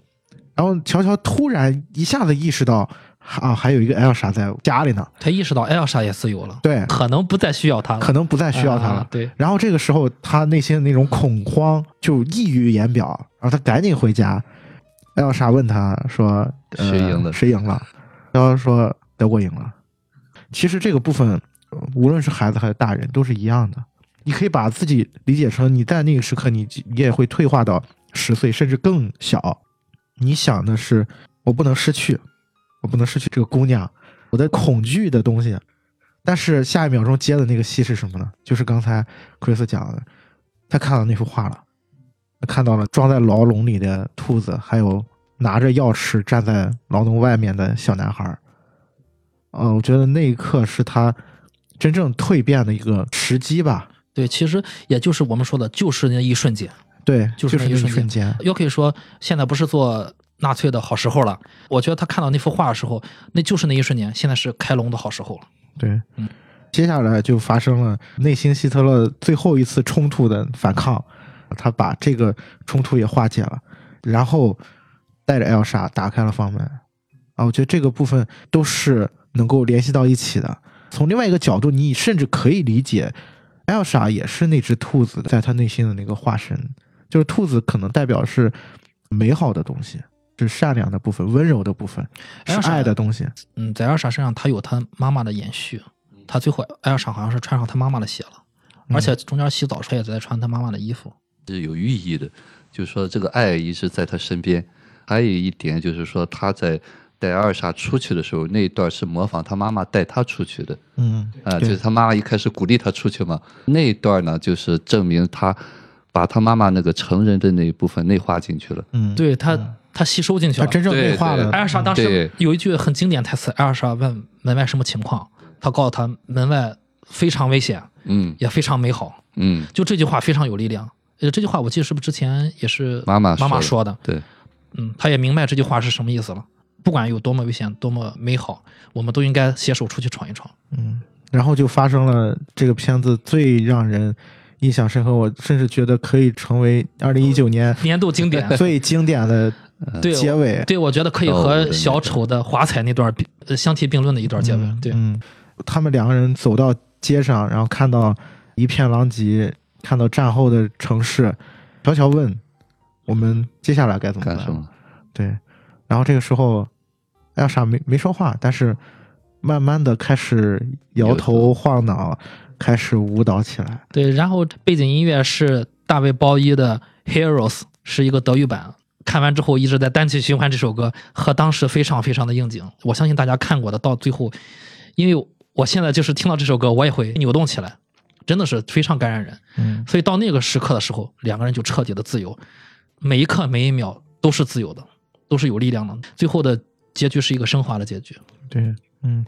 然后乔乔突然一下子意识到，啊，还有一个艾尔莎在家里呢，他意识到艾尔莎也自由了，对，可能不再需要他了，可能不再需要他了。啊对，然后这个时候，他内心的那种恐慌就溢于言表，然后他赶紧回家。艾尔莎问他说：“呃、谁赢了谁赢了？”然后说德国赢了。其实这个部分，呃无论是孩子还是大人，都是一样的。你可以把自己理解成你在那个时刻你，你也会退化到十岁甚至更小。你想的是，我不能失去，我不能失去这个姑娘，我的恐惧的东西。但是下一秒钟接的那个戏是什么呢？就是刚才克里斯讲的，他看到那幅画了，他看到了装在牢笼里的兔子，还有拿着钥匙站在牢笼外面的小男孩儿。呃，我觉得那一刻是他真正蜕变的一个时机吧。对，其实也就是我们说的，就是那一瞬间。对，就是是那一瞬瞬间。又可以说，现在不是做纳粹的好时候了。我觉得他看到那幅画的时候，那就是那一瞬间，现在是开龙的好时候了。对，嗯接下来就发生了内心希特勒最后一次冲突的反抗，他把这个冲突也化解了，然后带着艾尔莎打开了房门。啊，我觉得这个部分都是能够联系到一起的。从另外一个角度，你甚至可以理解，艾尔莎也是那只兔子在他内心的那个化身，就是兔子可能代表是美好的东西，是善良的部分、温柔的部分，是爱的东西。嗯，在艾尔莎身上，他有他妈妈的延续。他最后，艾尔莎好像是穿上他妈妈的鞋了，而且中间洗澡时候也在穿他妈妈的衣服。是有寓意的，就是说这个爱一直在他身边。还有一点就是说，他在带艾尔莎出去的时候，那一段是模仿他妈妈带他出去的嗯，啊、就是他妈妈一开始鼓励他出去嘛。那一段呢，就是证明他把他妈妈那个成人的那一部分内化进去了。嗯，对他，他吸收进去了。他真正内化对了艾尔莎当时有一句很经典台词，艾尔莎问门外什么情况，他告诉他门外非常危险，嗯也非常美好。嗯，就这句话非常有力量。呃，这句话我记得是不是之前也是妈妈妈妈说说的？对，嗯，他也明白这句话是什么意思了。不管有多么危险，多么美好，我们都应该携手出去闯一闯。嗯，然后就发生了这个片子最让人印象深刻，我甚至觉得可以成为二零一九年年度经典，最经典的 [LAUGHS] 结尾。对，我觉得可以哦和小丑的华彩那段相提并论的一段结尾。对，嗯嗯，他们两个人走到街上，然后看到一片狼藉，看到战后的城市，乔乔问我们接下来该怎么办？干什么？对，然后这个时候，艾尔莎没没说话，但是慢慢的开始摇头晃脑，开始舞蹈起来。对，然后背景音乐是大卫鲍伊的《Heroes》，是一个德语版。看完之后一直在单曲循环这首歌，和当时非常非常的应景。我相信大家看过的，到最后，因为我现在就是听到这首歌，我也会扭动起来，真的是非常感染人。嗯所以到那个时刻的时候，两个人就彻底的自由，每一刻每一秒都是自由的，都是有力量的。最后的结局是一个升华的结局。对，嗯，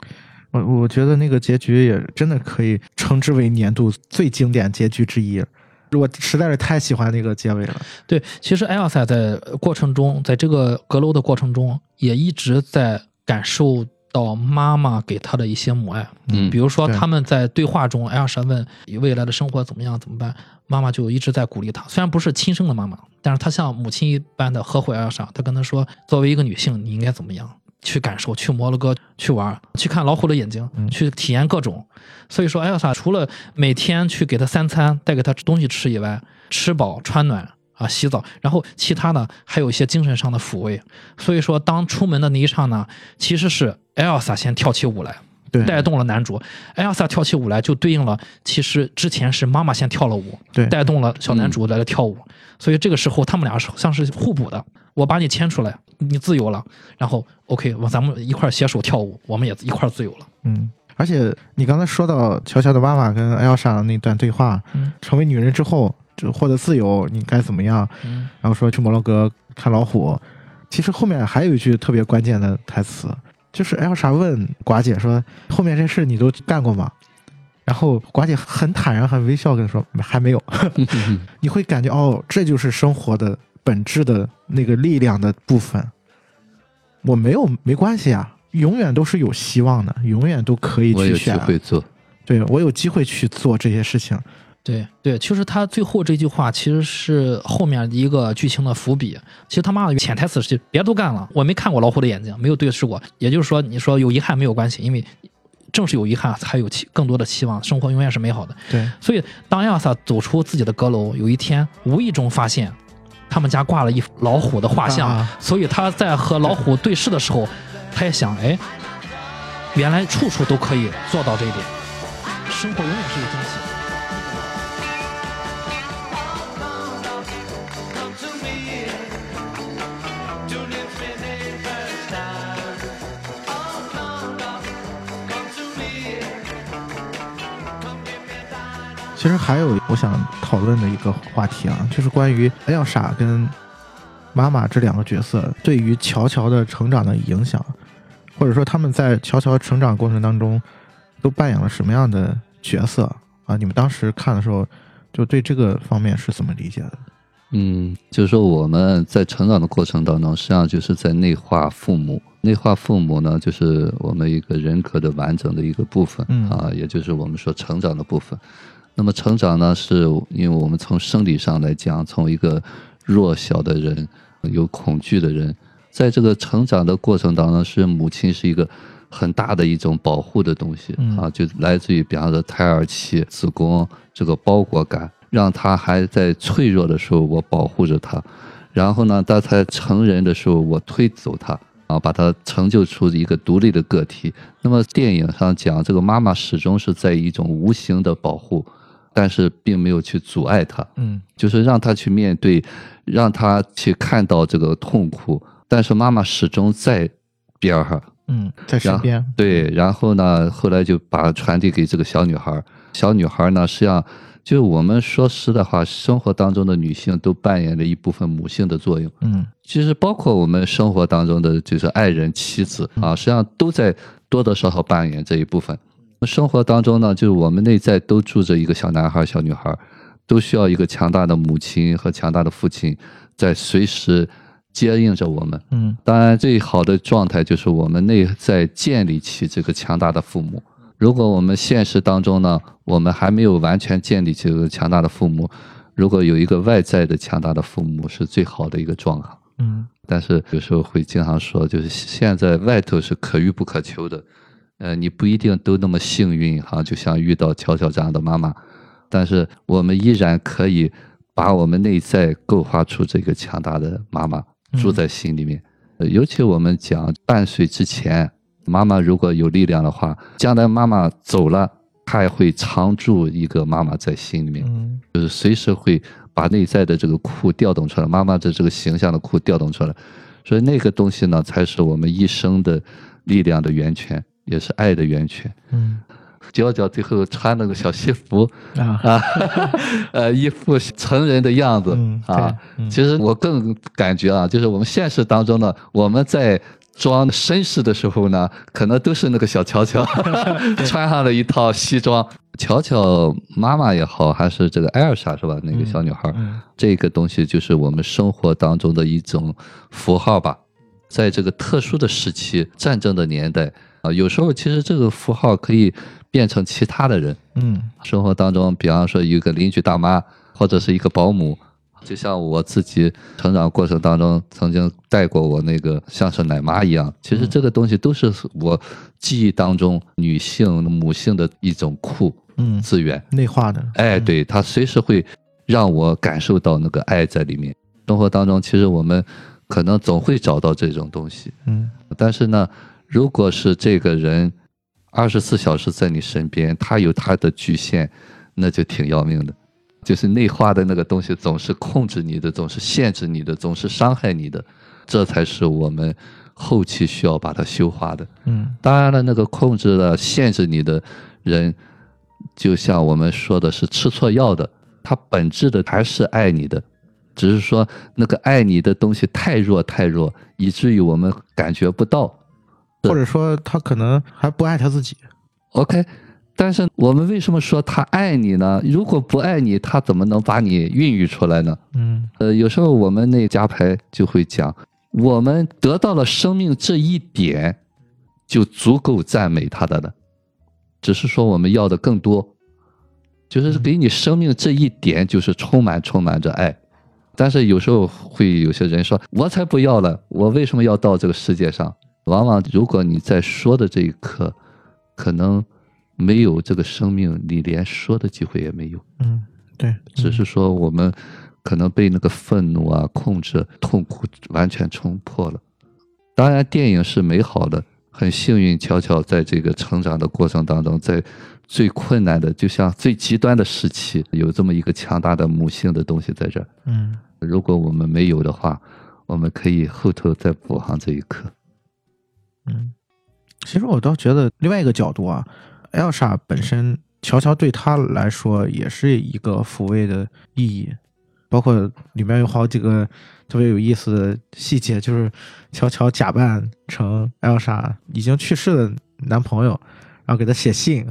我我觉得那个结局也真的可以称之为年度最经典结局之一。我实在是太喜欢那个结尾了。对，其实艾尔赛在过程中，在这个阁楼的过程中，也一直在感受到妈妈给他的一些母爱。嗯比如说他们在对话中，艾尔莎问你未来的生活怎么样怎么办，妈妈就一直在鼓励他。虽然不是亲生的妈妈，但是她像母亲一般的呵护艾尔莎。她跟她说，作为一个女性，你应该怎么样去感受，去摩洛哥去玩，去看老虎的眼睛，嗯去体验各种。所以说，艾尔莎除了每天去给他三餐，带给他东西吃以外，吃饱穿暖啊，洗澡，然后其他呢还有一些精神上的抚慰。所以说，当出门的那一刹那，其实是艾尔莎先跳起舞来，对，带动了男主。艾尔莎跳起舞来，就对应了其实之前是妈妈先跳了舞，对带动了小男主来了跳舞。所以这个时候他们俩是像是互补的。我把你牵出来，你自由了，然后 OK，我咱们一块儿携手跳舞，我们也一块儿自由了。嗯，而且你刚才说到乔乔的妈妈跟艾尔莎的那段对话，嗯成为女人之后就获得自由，你该怎么样？嗯然后说去摩洛哥看老虎。其实后面还有一句特别关键的台词，就是艾尔莎问寡姐说：“后面这事你都干过吗？”然后寡姐很坦然、很微笑跟说：“还没有。[LAUGHS] ”你会感觉哦，这就是生活的本质的那个力量的部分。我没有没关系啊，永远都是有希望的，永远都可以我有机去选。会做。对我有机会去做这些事情。对对，其实他最后这句话其实是后面一个剧情的伏笔。其实他妈的潜台词是别都干了，我没看过老虎的眼睛，没有对视过。也就是说，你说有遗憾没有关系，因为正是有遗憾才有期更多的期望，生活永远是美好的。对，所以当艾尔萨走出自己的阁楼，有一天无意中发现他们家挂了一老虎的画像，啊所以他在和老虎对视的时候，他也想，哎，原来处处都可以做到这一点，生活永远是一个惊喜。Oh, thine. 其实还有我想讨论的一个话题啊，就是关于艾尔莎跟妈妈这两个角色对于乔乔的成长的影响，或者说他们在乔乔成长过程当中都扮演了什么样的角色啊？你们当时看的时候，就对这个方面是怎么理解的？嗯，就是说我们在成长的过程当中，实际上就是在内化父母。内化父母呢，就是我们一个人格的完整的一个部分、嗯啊，也就是我们说成长的部分。那么成长呢，是因为我们从生理上来讲，从一个弱小的人、有恐惧的人，在这个成长的过程当中，是母亲是一个很大的一种保护的东西、嗯啊，就来自于比方说胎儿期、子宫这个包裹感，让他还在脆弱的时候，我保护着他，然后呢，当他成人的时候，我推走他。啊，把他成就出一个独立的个体。那么电影上讲，这个妈妈始终是在一种无形的保护，但是并没有去阻碍他。嗯就是让他去面对，让他去看到这个痛苦，但是妈妈始终在边儿上。嗯，在身边。对，然后呢，后来就把传递给这个小女孩儿。小女孩儿呢，实际上就我们说实的话，生活当中的女性都扮演着一部分母性的作用。嗯其实包括我们生活当中的就是爱人、妻子啊，实际上都在多多少少扮演这一部分。生活当中呢，就是我们内在都住着一个小男孩、小女孩，都需要一个强大的母亲和强大的父亲，在随时接应着我们。嗯当然，最好的状态就是我们内在建立起这个强大的父母。如果我们现实当中呢，我们还没有完全建立起这个强大的父母，如果有一个外在的强大的父母，是最好的一个状况。嗯但是有时候会经常说，就是现在外头是可遇不可求的，呃，你不一定都那么幸运哈，就像遇到乔乔这样的妈妈，但是我们依然可以把我们内在构画出这个强大的妈妈住在心里面。呃尤其我们讲半岁之前，妈妈如果有力量的话，将来妈妈走了，她也会常住一个妈妈在心里面。嗯就是随时会把内在的这个库调动出来，妈妈的这个形象的库调动出来，所以那个东西呢，才是我们一生的力量的源泉，也是爱的源泉。嗯娇娇最后穿那个小西服啊，啊，[LAUGHS] 呃，一副成人的样子嗯啊。嗯其实我更感觉啊，就是我们现实当中呢，我们在装绅士的时候呢，可能都是那个小乔乔 [LAUGHS] [LAUGHS] 穿上了一套西装。乔乔妈妈也好，还是这个艾尔莎是吧？那个小女孩，嗯这个东西就是我们生活当中的一种符号吧。在这个特殊的时期，战争的年代啊，有时候其实这个符号可以变成其他的人。嗯生活当中，比方说有一个邻居大妈，或者是一个保姆，就像我自己成长过程当中曾经带过我那个像是奶妈一样。其实这个东西都是我记忆当中女性母性的一种库嗯，资源。内化的，哎，对，它随时会让我感受到那个爱在里面。生活当中，其实我们可能总会找到这种东西，嗯但是呢，如果是这个人二十四小时在你身边，他有他的局限，那就挺要命的。就是内化的那个东西，总是控制你的，总是限制你的，总是伤害你的，这才是我们后期需要把它修化的。嗯当然了，那个控制了、限制你的人，就像我们说的是吃错药的，他本质的还是爱你的，只是说那个爱你的东西太弱太弱，以至于我们感觉不到。或者说他可能还不爱他自己，OK，但是我们为什么说他爱你呢？如果不爱你，他怎么能把你孕育出来呢？嗯呃，有时候我们那家牌就会讲，我们得到了生命这一点，就足够赞美他的了。只是说我们要的更多，就是给你生命这一点，就是充满充满着爱。但是有时候会有些人说，我才不要了，我为什么要到这个世界上？往往如果你在说的这一刻，可能没有这个生命，你连说的机会也没有。嗯，对，只是说我们可能被那个愤怒啊、控制、痛苦完全冲破了。当然，电影是美好的，很幸运，巧巧在这个成长的过程当中，在最困难的，就像最极端的时期，有这么一个强大的母性的东西在这儿。嗯如果我们没有的话，我们可以后头再补上这一课。嗯，其实我倒觉得另外一个角度啊，艾尔莎本身，乔乔对她来说也是一个抚慰的意义，包括里面有好几个特别有意思的细节，就是乔乔假扮成艾尔莎已经去世的男朋友，然后给他写信。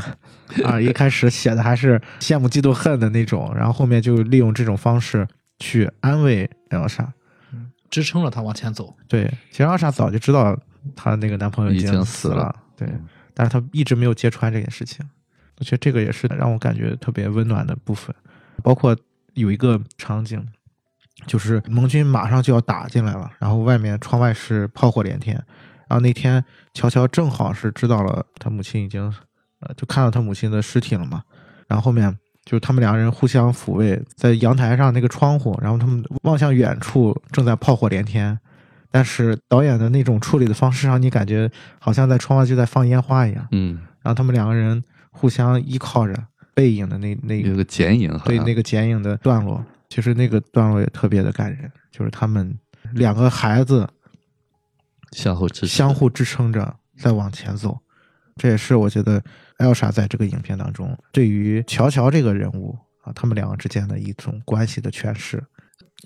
啊，一开始写的还是羡慕、嫉妒、恨的那种，然后后面就利用这种方式去安慰艾尔莎。支撑了他往前走。对，其实阿莎早就知道她那个男朋友已经经死了死了，对，但是她一直没有揭穿这件事情。我觉得这个也是让我感觉特别温暖的部分。包括有一个场景，就是盟军马上就要打进来了，然后外面窗外是炮火连天，然后那天乔乔正好是知道了他母亲已经，呃，就看到他母亲的尸体了嘛，然后后面就是他们两个人互相抚慰，在阳台上那个窗户，然后他们望向远处，正在炮火连天。但是导演的那种处理的方式，让你感觉好像在窗外就在放烟花一样。嗯，然后他们两个人互相依靠着，背影的那那有个剪影，对那个剪影的段落，其实那个段落也特别的感人，就是他们两个孩子相互支，相互支撑着在往前走。这也是我觉得艾尔莎在这个影片当中对于乔乔这个人物啊，他们两个之间的一种关系的诠释。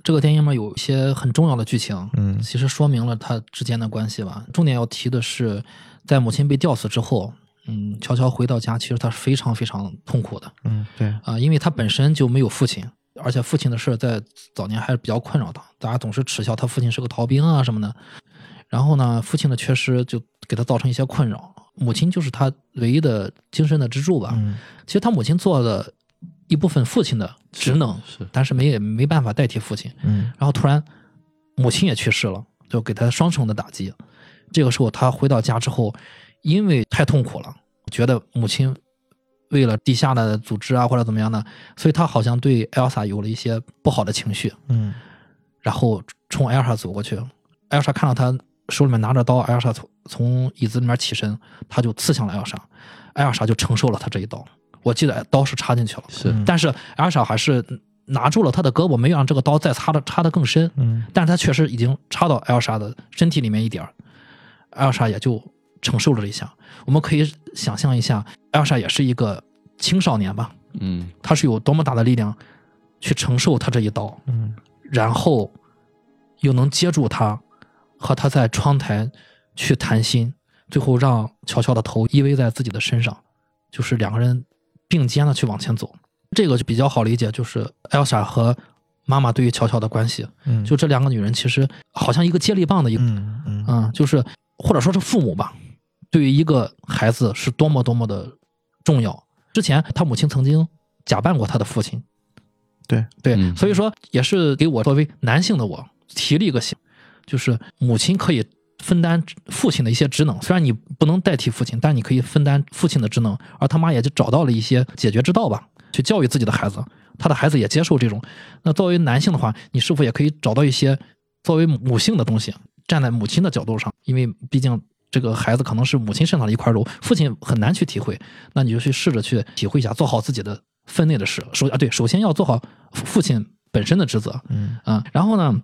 这个电影里面有一些很重要的剧情，嗯其实说明了他之间的关系吧。重点要提的是，在母亲被吊死之后，嗯，乔乔回到家，其实他是非常非常痛苦的嗯，对，啊、因为他本身就没有父亲，而且父亲的事在早年还是比较困扰他，大家总是耻笑他父亲是个逃兵啊什么的。然后呢，父亲的缺失就给他造成一些困扰，母亲就是他唯一的精神的支柱吧。嗯其实他母亲做了一部分父亲的职能，是但是没也没办法代替父亲。嗯然后突然母亲也去世了，就给他双重的打击。这个时候他回到家之后，因为太痛苦了，觉得母亲为了地下的组织啊或者怎么样的，所以他好像对艾尔莎有了一些不好的情绪，嗯然后冲艾尔莎走过去。艾尔莎看到他手里面拿着刀，艾尔莎从从椅子里面起身，他就刺向了艾尔莎，艾尔莎就承受了他这一刀。我记得刀是插进去了，是。嗯。但是艾尔莎还是拿住了他的胳膊，没有让这个刀再插的插的更深。嗯。但是他确实已经插到艾尔莎的身体里面一点儿，艾尔莎也就承受了这一下。我们可以想象一下，艾尔莎也是一个青少年吧，嗯。他是有多么大的力量去承受他这一刀，嗯。然后又能接住他，和他在窗台去谈心，最后让乔乔的头依偎在自己的身上，就是两个人并肩的去往前走。这个就比较好理解，就是艾尔莎和妈妈对于乔乔的关系，嗯，就这两个女人其实好像一个接力棒的一个，嗯嗯嗯，就是或者说是父母吧，对于一个孩子是多么多么的重要。之前他母亲曾经假扮过他的父亲，对对，嗯所以说也是给我作为男性的我提了一个醒，就是母亲可以分担父亲的一些职能，虽然你不能代替父亲，但你可以分担父亲的职能，而他妈也就找到了一些解决之道吧，去教育自己的孩子，他的孩子也接受这种。那作为男性的话，你是否也可以找到一些作为母性的东西，站在母亲的角度上，因为毕竟。这个孩子可能是母亲身上的一块肉，父亲很难去体会，那你就去试着去体会一下，做好自己的分内的事。首啊，对，首先要做好父亲本身的职责，嗯啊，然后呢，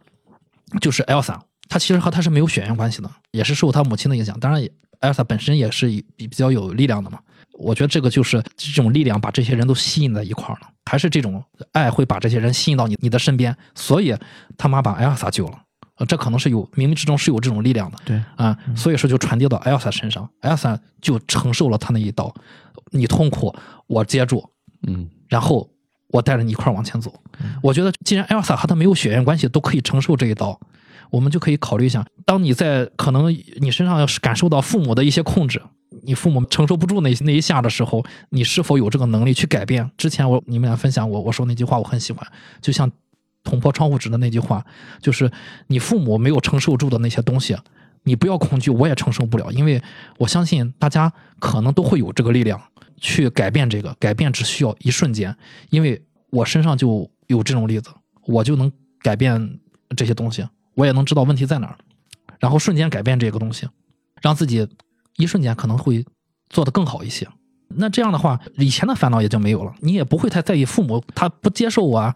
就是 Elsa 她其实和他是没有血缘关系的，也是受他母亲的影响。当然也，艾 s a 本身也是比比较有力量的嘛。我觉得这个就是这种力量把这些人都吸引在一块儿了，还是这种爱会把这些人吸引到你你的身边。所以他妈把艾 s a 救了，呃，这可能是有冥冥之中是有这种力量的。对，啊，所以说就传递到艾 s a 身上，艾 s a 就承受了他那一刀，你痛苦，我接住，嗯然后我带着你一块儿往前走。我觉得，既然艾尔萨和他没有血缘关系，都可以承受这一刀，我们就可以考虑一下，当你在可能你身上要是感受到父母的一些控制，你父母承受不住那那一下的时候，你是否有这个能力去改变？之前我你们俩分享我我说那句话，我很喜欢，就像捅破窗户纸的那句话，就是你父母没有承受住的那些东西。你不要恐惧，我也承受不了，因为我相信大家可能都会有这个力量去改变这个，改变只需要一瞬间，因为我身上就有这种例子，我就能改变这些东西，我也能知道问题在哪儿，然后瞬间改变这个东西，让自己一瞬间可能会做得更好一些。那这样的话，以前的烦恼也就没有了，你也不会太在意父母他不接受我啊。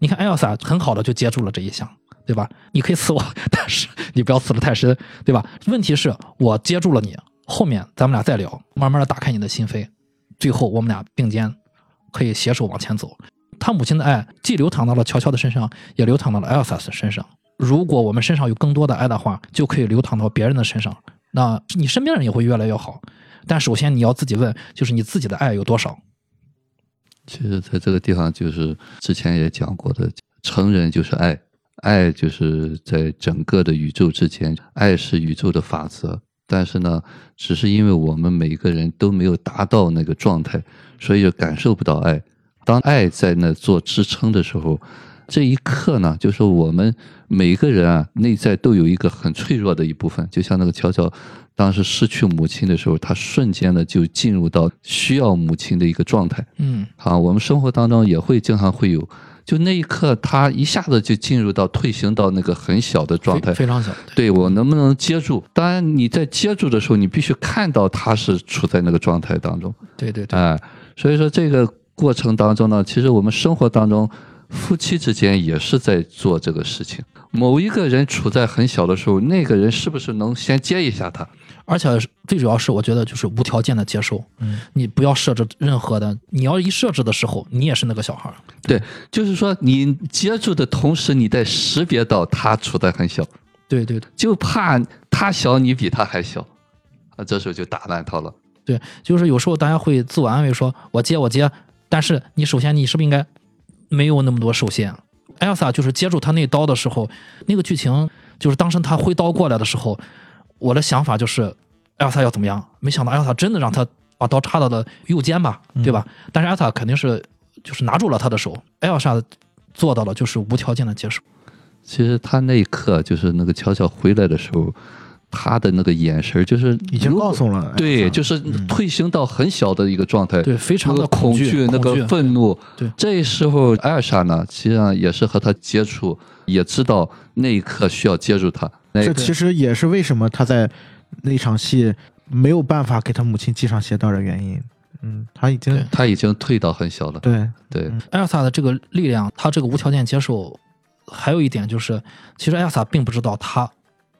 你看艾尔萨很好的就接住了这一项，对吧？你可以刺我，[LAUGHS] 但是你不要刺得太深，对吧？问题是我接住了你，后面咱们俩再聊，慢慢的打开你的心扉，最后我们俩并肩，可以携手往前走。他母亲的爱既流淌到了乔乔的身上，也流淌到了艾尔萨斯身上。如果我们身上有更多的爱的话，就可以流淌到别人的身上，那你身边人也会越来越好。但首先你要自己问，就是你自己的爱有多少？其实在这个地方就是之前也讲过的，成人就是爱，爱就是在整个的宇宙之间，爱是宇宙的法则。但是呢，只是因为我们每一个人都没有达到那个状态，所以就感受不到爱。当爱在那做支撑的时候，这一刻呢，就是我们每个人啊，内在都有一个很脆弱的一部分，就像那个乔乔当时失去母亲的时候，他瞬间呢就进入到需要母亲的一个状态。嗯啊，我们生活当中也会经常会有，就那一刻他一下子就进入到退行到那个很小的状态非。非常小。对我能不能接住？当然你在接住的时候，你必须看到他是处在那个状态当中。对对对，哎，所以说这个过程当中呢，其实我们生活当中，夫妻之间也是在做这个事情。某一个人处在很小的时候，那个人是不是能先接一下他？而且最主要是，我觉得就是无条件的接受。嗯，你不要设置任何的，你要一设置的时候，你也是那个小孩儿。对，就是说你接住的同时，你在识别到他处在很小。对对对就怕他小，你比他还小，啊，这时候就打烂他了。对，就是有时候大家会自我安慰说，我接我接，但是你首先你是不是应该没有那么多受限？艾尔萨就是接住他那刀的时候，那个剧情就是当时他挥刀过来的时候，我的想法就是艾尔萨要怎么样？没想到艾尔萨真的让他把刀插到了右肩吧，对吧？但是艾尔萨肯定是就是拿住了他的手，艾尔萨做到了就是无条件的接受。其实他那一刻就是那个乔乔回来的时候，他的那个眼神就是已经如果告诉了，对，哎就是退行到很小的一个状态，对，非常的恐惧，那个愤怒。对这时候艾尔莎呢，实际上也是和他接触，也知道那一刻需要接住他。那这其实也是为什么他在那场戏没有办法给他母亲系上鞋带的原因。嗯，他已经他已经退到很小了。对对，艾尔萨的这个力量，他这个无条件接受，还有一点就是，其实艾尔萨并不知道他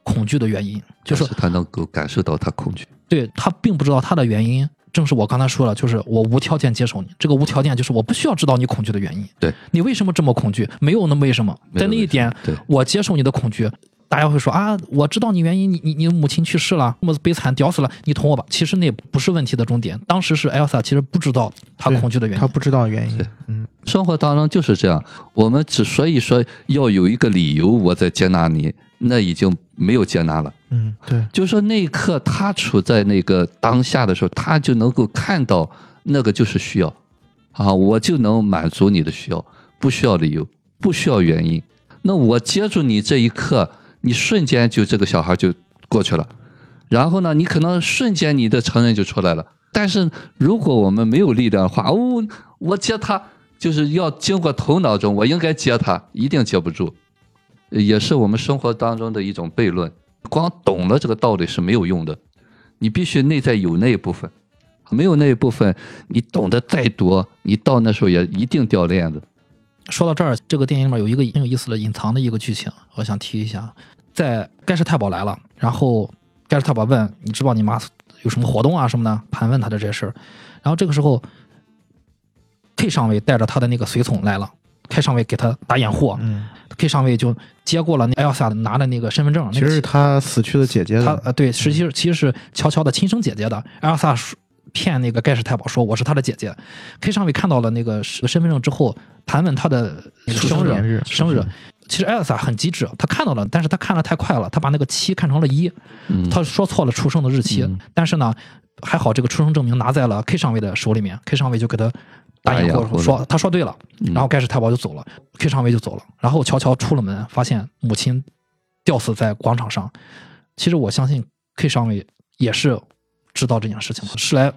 恐惧的原因，就是是他能够感受到他恐惧。对他并不知道他的原因，正是我刚才说了，就是我无条件接受你。这个无条件就是我不需要知道你恐惧的原因。对你为什么这么恐惧？没有那么为什么，在那一点我接受你的恐惧。大家会说啊，我知道你原因，你你你母亲去世了，那么悲惨，屌死了，你捅我吧。其实那不是问题的终点。当时是艾 s a 其实不知道她恐惧的原因。他不知道原因，嗯，生活当中就是这样，我们之所以说要有一个理由我在接纳你，那已经没有接纳了。嗯，对，就是说那一刻他处在那个当下的时候，他就能够看到那个就是需要，啊，我就能满足你的需要，不需要理由，不需要原因。那我接住你这一刻，你瞬间就这个小孩就过去了，然后呢，你可能瞬间你的成人就出来了。但是如果我们没有力量的话，哦，我接他就是要经过头脑中，我应该接他，一定接不住，也是我们生活当中的一种悖论。光懂了这个道理是没有用的，你必须内在有那一部分，没有那一部分，你懂得再多，你到那时候也一定掉链子。说到这儿，这个电影里面有一个很有意思的隐藏的一个剧情，我想提一下。在盖世太保来了，然后盖世太保问你知不知道你妈有什么活动啊什么的，盘问他的这些事儿。然后这个时候，K 上尉带着他的那个随从来了，K 上尉给他打掩护、嗯，k 上尉就接过了那艾尔萨拿的那个身份证。其实是他死去的姐姐的，他呃对，实际其实是乔乔的亲生姐姐的。艾尔萨说骗那个盖世太保说我是他的姐姐。K 上尉看到了那个身身份证之后，盘问他的那个生日生日。其实艾尔萨很机智，他看到了，但是他看的太快了，他把那个七看成了一，嗯，他说错了出生的日期。嗯但是呢，还好这个出生证明拿在了 K 上尉的手里面，K 上尉就给他打掩护，打掩护说他说对了，嗯然后盖世太保就走了，K 上尉就走了，然后乔乔出了门，发现母亲吊死在广场上。其实我相信 K 上尉也是知道这件事情的，是来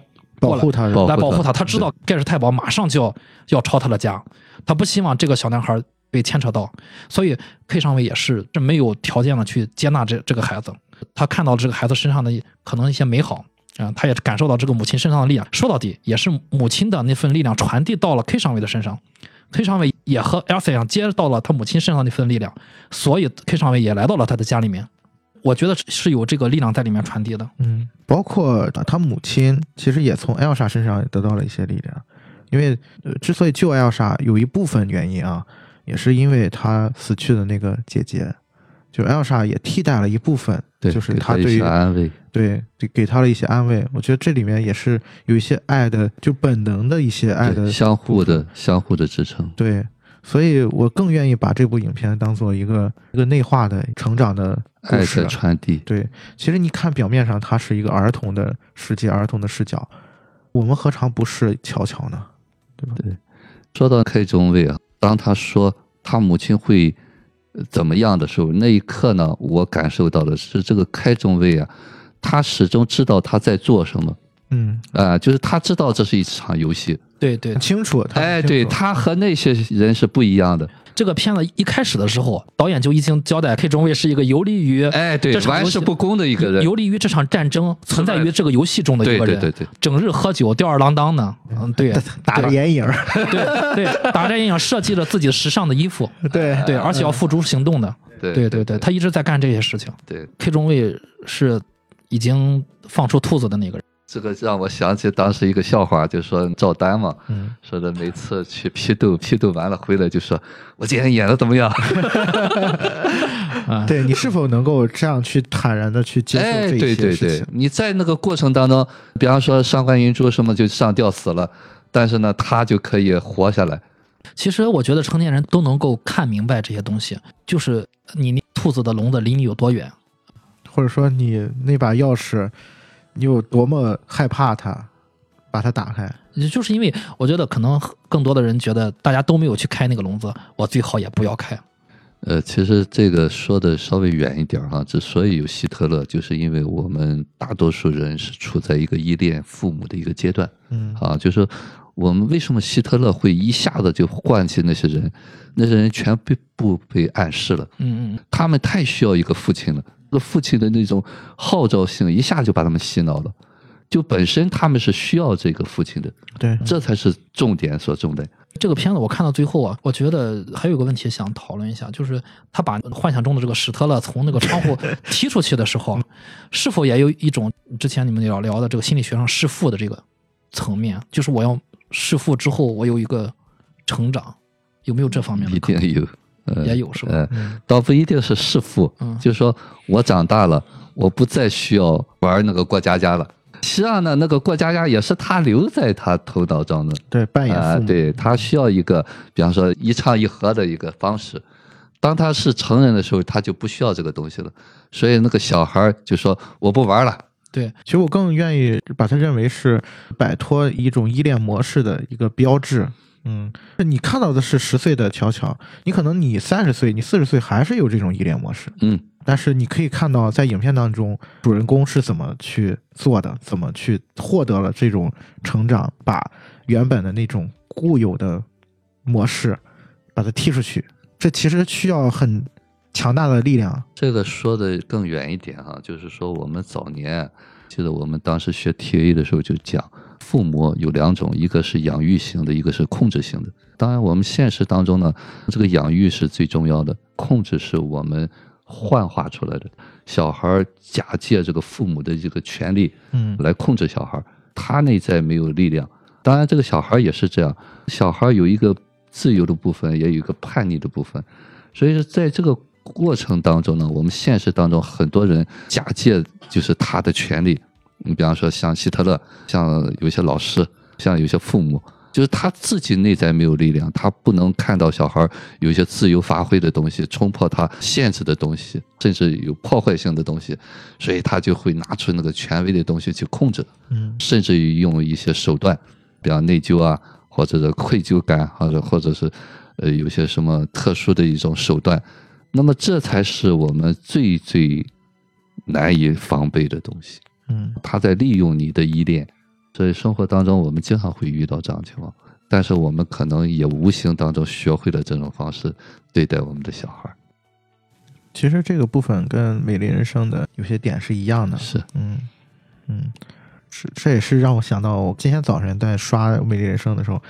保护他的，保护他来保护他。他知道盖世太保马上就要要抄他的家，他不希望这个小男孩被牵扯到，所以 K 上尉也是这没有条件的去接纳这这个孩子。他看到这个孩子身上的可能一些美好啊、他也感受到这个母亲身上的力量。说到底，也是母亲的那份力量传递到了 K 上尉的身上。K 上尉也和 Elsa 一样接到了他母亲身上那份力量，所以 K 上尉也来到了他的家里面。我觉得是有这个力量在里面传递的。嗯，包括他母亲其实也从艾尔莎身上得到了一些力量，因为呃，之所以救艾尔莎，有一部分原因啊，也是因为她死去的那个姐姐，就艾尔莎也替代了一部分，对，就是她对于些安慰。对给给她了一些安慰。我觉得这里面也是有一些爱的，就本能的一些爱的相互的相互的支撑。对，所以我更愿意把这部影片当做一个一个内化的成长的故爱的。传递，对，其实你看表面上它是一个儿童的世界，儿童的视角，我们何尝不是巧巧呢？对吧？对说到 K 中尉啊，当他说他母亲会呃怎么样的时候，那一刻呢，我感受到的是这个 K 中尉啊，他始终知道他在做什么嗯，啊、就是他知道这是一场游戏。对对，清楚。哎，清楚对他和那些人是不一样的。这个片子一开始的时候，导演就已经交代 K 中尉是一个游离于哎，对玩世不恭的一个人。游离于这场战争，存在于这个游戏中的一个人，对对对，整日喝酒吊儿郎当的，嗯，对，[LAUGHS] 打着眼影，[LAUGHS] 对对，打着眼影设计了自己时尚的衣服，[LAUGHS] 对对，而且要付诸行动的，对对对对，他一直在干这些事情。对，K 中尉是已经放出兔子的那个人，这个让我想起当时一个笑话，就说赵丹嘛，嗯，说的每次去批斗，批斗完了回来就说：“我今天演的怎么样 [LAUGHS] 啊，对你是否能够这样去坦然的去？”接受哎，这一对对对些事情？，你在那个过程当中，比方说上官云珠什么就上吊死了，但是呢，他就可以活下来。其实我觉得成年人都能够看明白这些东西，就是你那兔子的笼子离你有多远。或者说你那把钥匙，你有多么害怕它，把它打开。也就是因为我觉得可能更多的人觉得大家都没有去开那个笼子，我最好也不要开。呃，其实这个说的稍微远一点儿哈，之所以有希特勒，就是因为我们大多数人是处在一个依恋父母的一个阶段。嗯啊，就是我们为什么希特勒会一下子就唤起那些人，那些人全被不被暗示了，嗯嗯，他们太需要一个父亲了，这个父亲的那种号召性一下就把他们洗脑了，就本身他们是需要这个父亲的，对，这才是重点所重的。这个片子我看到最后啊，我觉得还有个问题想讨论一下，就是他把幻想中的这个史特勒从那个窗户 [LAUGHS] 踢出去的时候，是否也有一种之前你们聊聊的这个心理学上弑父的这个层面，就是我要弑父之后我有一个成长，有没有这方面的一可能？定有，呃也有是吧？嗯，倒不一定是弑父，嗯就是说我长大了，我不再需要玩那个过家家了。实际上呢，那个过家家也是他留在他头脑中的对，扮演啊、对他需要一个，比方说一唱一和的一个方式。当他是成人的时候，他就不需要这个东西了。所以那个小孩儿就说我不玩了，对，其实我更愿意把它认为是摆脱一种依恋模式的一个标志。嗯，你看到的是十岁的乔乔，你可能你三十岁、你四十岁还是有这种依恋模式，嗯，但是你可以看到在影片当中，主人公是怎么去做的，怎么去获得了这种成长，把原本的那种固有的模式把它踢出去。这其实需要很强大的力量。这个说的更远一点哈，就是说我们早年记得我们当时学 TA 的时候就讲，父母有两种，一个是养育型的，一个是控制型的。当然，我们现实当中呢，这个养育是最重要的，控制是我们幻化出来的。小孩儿假借这个父母的这个权利嗯来控制小孩儿，他内在没有力量。当然，这个小孩儿也是这样，小孩儿有一个自由的部分，也有一个叛逆的部分。所以说，在这个过程当中呢，我们现实当中很多人假借就是他的权利，你比方说像希特勒，像有些老师，像有些父母，就是他自己内在没有力量，他不能看到小孩有一些自由发挥的东西，冲破他限制的东西，甚至有破坏性的东西，所以他就会拿出那个权威的东西去控制，嗯。甚至于用一些手段，比方内疚啊，或者是愧疚感，或者或者是呃有些什么特殊的一种手段，那么这才是我们最最难以防备的东西。嗯他在利用你的依恋，所以生活当中我们经常会遇到这样的情况，但是我们可能也无形当中学会了这种方式对待我们的小孩儿。其实这个部分跟《美丽人生》的有些点是一样的。是，嗯嗯，是，这也是让我想到，我今天早晨在刷《美丽人生》的时候，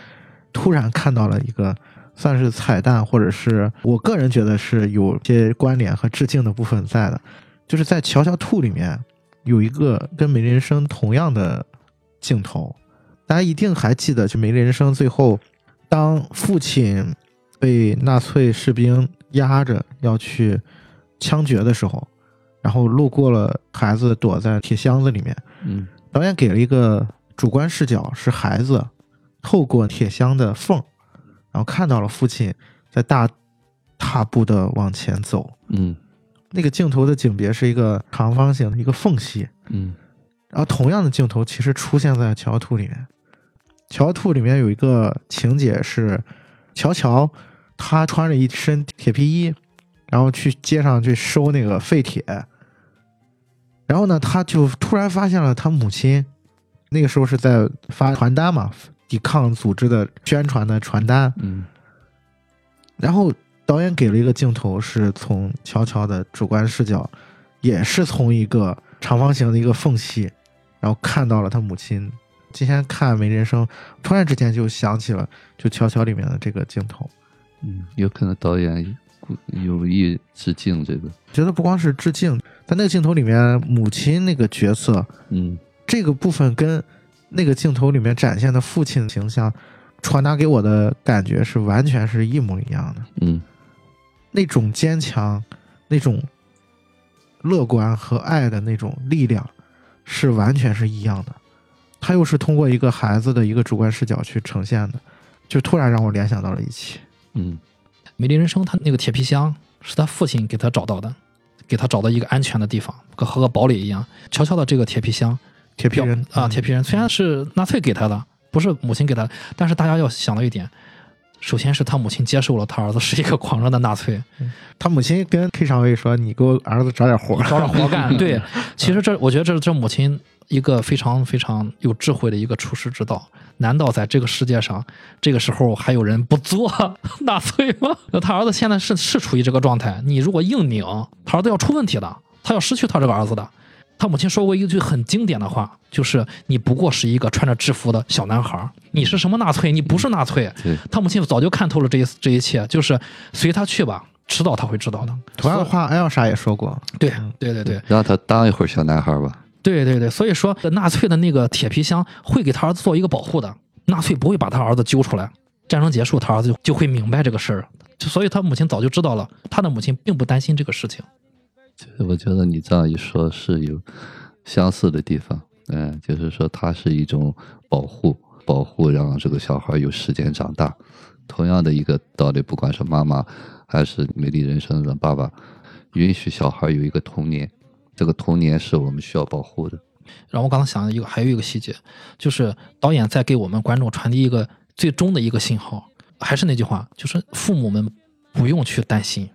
突然看到了一个算是彩蛋，或者是我个人觉得是有些关联和致敬的部分在的，就是在《乔乔兔》里面有一个跟《美丽人生》同样的镜头，大家一定还记得，就《美丽人生》最后，当父亲被纳粹士兵压着要去枪决的时候，然后路过了孩子躲在铁箱子里面，嗯。导演给了一个主观视角，是孩子透过铁箱的缝，然后看到了父亲在大踏步的往前走。嗯那个镜头的景别是一个长方形的一个缝隙，嗯。然后同样的镜头其实出现在《乔兔》里面，《乔兔》里面有一个情节是，乔乔他穿着一身铁皮衣，然后去街上去收那个废铁，然后呢，他就突然发现了他母亲，那个时候是在发传单嘛，抵抗组织的宣传的传单，嗯。然后导演给了一个镜头，是从乔乔的主观视角，也是从一个长方形的一个缝隙，然后看到了他母亲。今天看《没人生》，突然之间就想起了就乔乔里面的这个镜头。嗯，有可能导演故有意致敬这个。觉得不光是致敬，在那个镜头里面，母亲那个角色嗯这个部分跟那个镜头里面展现的父亲形象传达给我的感觉是完全是一模一样的。嗯那种坚强、那种乐观和爱的那种力量，是完全是一样的。他又是通过一个孩子的一个主观视角去呈现的，就突然让我联想到了一起。嗯美丽人生他那个铁皮箱是他父亲给他找到的，给他找到一个安全的地方，和和个堡垒一样。悄悄的这个铁皮箱，铁皮人啊，铁皮人虽然是纳粹给他的，不是母亲给他的，但是大家要想到一点，首先是他母亲接受了他儿子是一个狂热的纳粹，他母亲跟 K 上尉说：“你给我儿子找点活儿。找点活干。[LAUGHS] 对，其实这我觉得这是这母亲一个非常非常有智慧的一个处世之道。难道在这个世界上，这个时候还有人不做纳粹吗？那 [LAUGHS] 他儿子现在是是处于这个状态，你如果硬拧，他儿子要出问题的，他要失去他这个儿子的。他母亲说过一句很经典的话，就是你不过是一个穿着制服的小男孩儿，你是什么纳粹？你不是纳粹。对，他母亲早就看透了这一这一切，就是随他去吧，迟早他会知道的。同样的话，艾尔莎也说过，对对对对让他当一会儿小男孩吧。对对对，所以说纳粹的那个铁皮箱会给他儿子做一个保护的，纳粹不会把他儿子揪出来。战争结束，他儿子就就会明白这个事儿，所以他母亲早就知道了，他的母亲并不担心这个事情。其实我觉得你这样一说，是有相似的地方。嗯，就是说它是一种保护，保护让这个小孩有时间长大。同样的一个道理，不管是妈妈还是美丽人生的爸爸，允许小孩有一个童年，这个童年是我们需要保护的。然后我刚才想了一个还有一个细节，就是导演在给我们观众传递一个最终的一个信号，还是那句话，就是父母们不用去担心，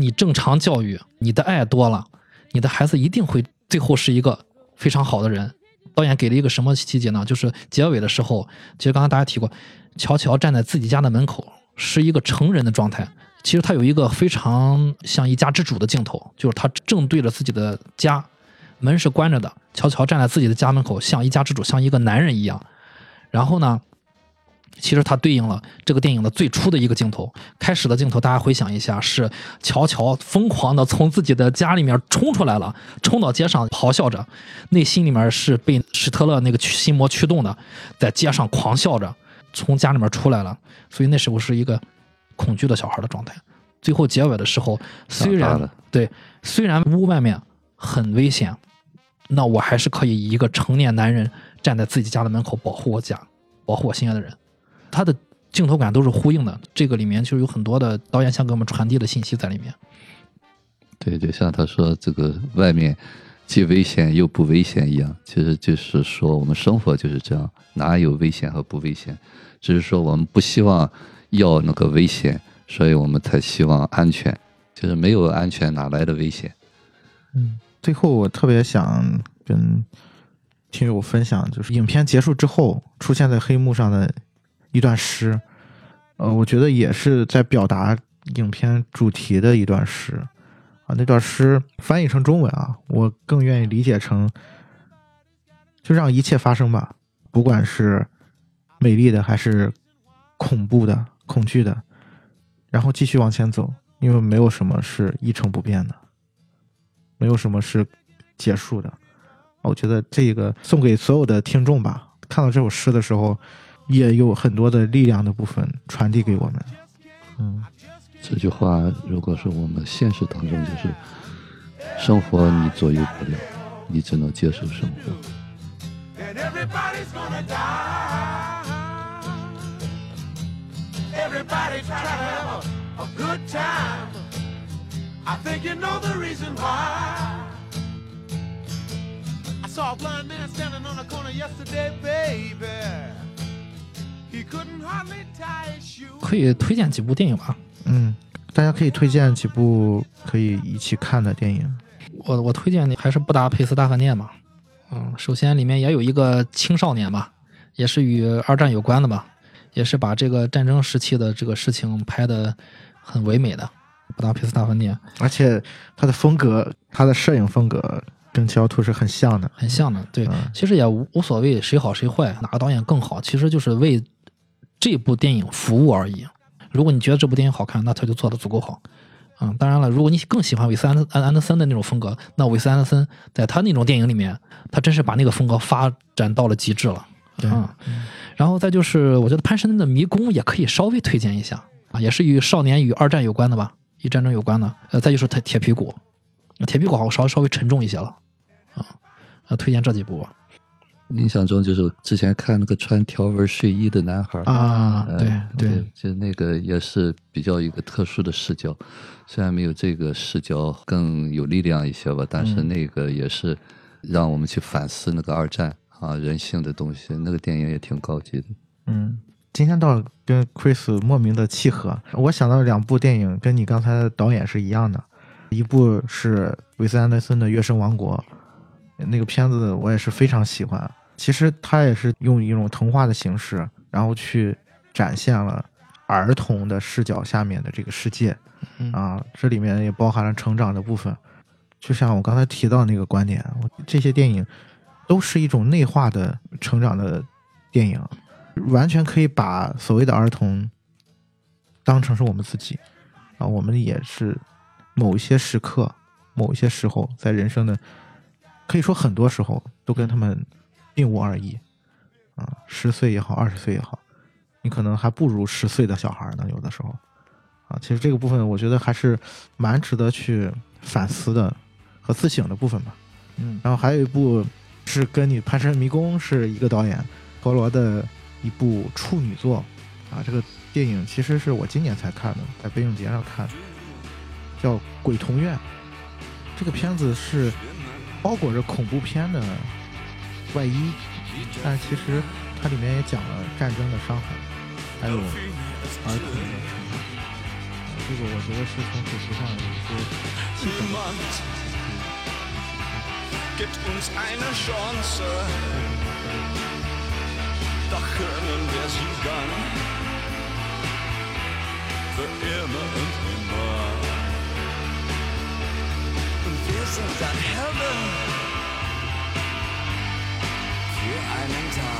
你正常教育，你的爱多了，你的孩子一定会最后是一个非常好的人。导演给了一个什么细节呢？就是结尾的时候，其实刚才大家提过，乔乔站在自己家的门口，是一个成人的状态。其实他有一个非常像一家之主的镜头，就是他正对着自己的家，门是关着的，乔乔站在自己的家门口，像一家之主，像一个男人一样。然后呢，其实它对应了这个电影的最初的一个镜头。开始的镜头，大家回想一下，是乔乔疯狂的从自己的家里面冲出来了，冲到街上咆哮着，内心里面是被史特勒那个驱心魔驱动的，在街上狂笑着，从家里面出来了。所以那时候是一个恐惧的小孩的状态。最后结尾的时候，虽然对，虽然屋外面很危险，那我还是可以以一个成年男人站在自己家的门口保护我家，保护我心爱的人。他的镜头感都是呼应的，这个里面就是有很多的导演想给我们传递的信息在里面。对，就像他说，这个外面既危险又不危险一样，其实就是说我们生活就是这样，哪有危险和不危险？只是说我们不希望要那个危险，所以我们才希望安全。就是没有安全，哪来的危险？嗯，最后我特别想跟听友分享，就是影片结束之后出现在黑幕上的一段诗，呃，我觉得也是在表达影片主题的一段诗啊。那段诗翻译成中文啊，我更愿意理解成，就让一切发生吧，不管是美丽的还是恐怖的、恐惧的，然后继续往前走，因为没有什么是一成不变的。没有什么是结束的。我觉得这个送给所有的听众吧。看到这首诗的时候，也有很多的力量的部分传递给我们。嗯，这句话，如果是我们现实当中，就是生活你左右不了，你只能接受生活。and everybody's gonna die. Everybody try to have a, a good time. I think you know the reason why. I saw a blind man standing on a corner yesterday, baby. 可以推荐几部电影吧？嗯，大家可以推荐几部可以一起看的电影。我我推荐的还是《布达佩斯大饭店》吧。嗯，首先里面也有一个青少年吧，也是与二战有关的吧，也是把这个战争时期的这个事情拍的很唯美的《布达佩斯大饭店》，而且它的风格，它的摄影风格跟《七幺兔》是很像的。很像的。对，嗯其实也无无所谓谁好谁坏，哪个导演更好，其实就是为这部电影服务而已。如果你觉得这部电影好看，那他就做的足够好。嗯，当然了，如果你更喜欢韦斯安安安德森的那种风格，那韦斯安德森在他那种电影里面，他真是把那个风格发展到了极致了。对啊、然后再就是，我觉得潘神的迷宫也可以稍微推荐一下啊，也是与少年与二战有关的吧，与战争有关的。呃，再就是铁铁皮鼓，铁皮鼓好像稍微稍微沉重一些了啊，呃，推荐这几部吧。印象中就是之前看那个穿条纹睡衣的男孩儿啊，呃对对，就那个也是比较一个特殊的视角，虽然没有这个视角更有力量一些吧，但是嗯那个也是让我们去反思那个二战啊人性的东西，那个电影也挺高级的。嗯，今天倒跟 Chris 莫名的契合。我想到两部电影跟你刚才的导演是一样的，一部是韦斯安德森的《月升王国》，那个片子我也是非常喜欢。其实它也是用一种童话的形式，然后去展现了儿童的视角下面的这个世界嗯啊，这里面也包含了成长的部分。就像我刚才提到那个观点，我这些电影都是一种内化的成长的电影，完全可以把所谓的儿童当成是我们自己啊，我们也是某一些时刻、某一些时候，在人生的可以说很多时候都跟他们并无二异啊，十岁也好，二十岁也好，你可能还不如十岁的小孩呢，有的时候啊，其实这个部分我觉得还是蛮值得去反思的和自省的部分吧。嗯然后还有一部是跟你《潘神迷宫》是一个导演陀螺的一部处女作啊，这个电影其实是我今年才看的，在北影节上看的，叫《鬼童院》。这个片子是包裹着恐怖片的外衣，但其实它里面也讲了战争的伤害，还有儿童的成长。这个我觉得是从主题上有一些气氛的 Niemand gibt uns eine Chance. Doch können wir sie dann für immer und immer. Wir sind dann Heaven für einen Tag.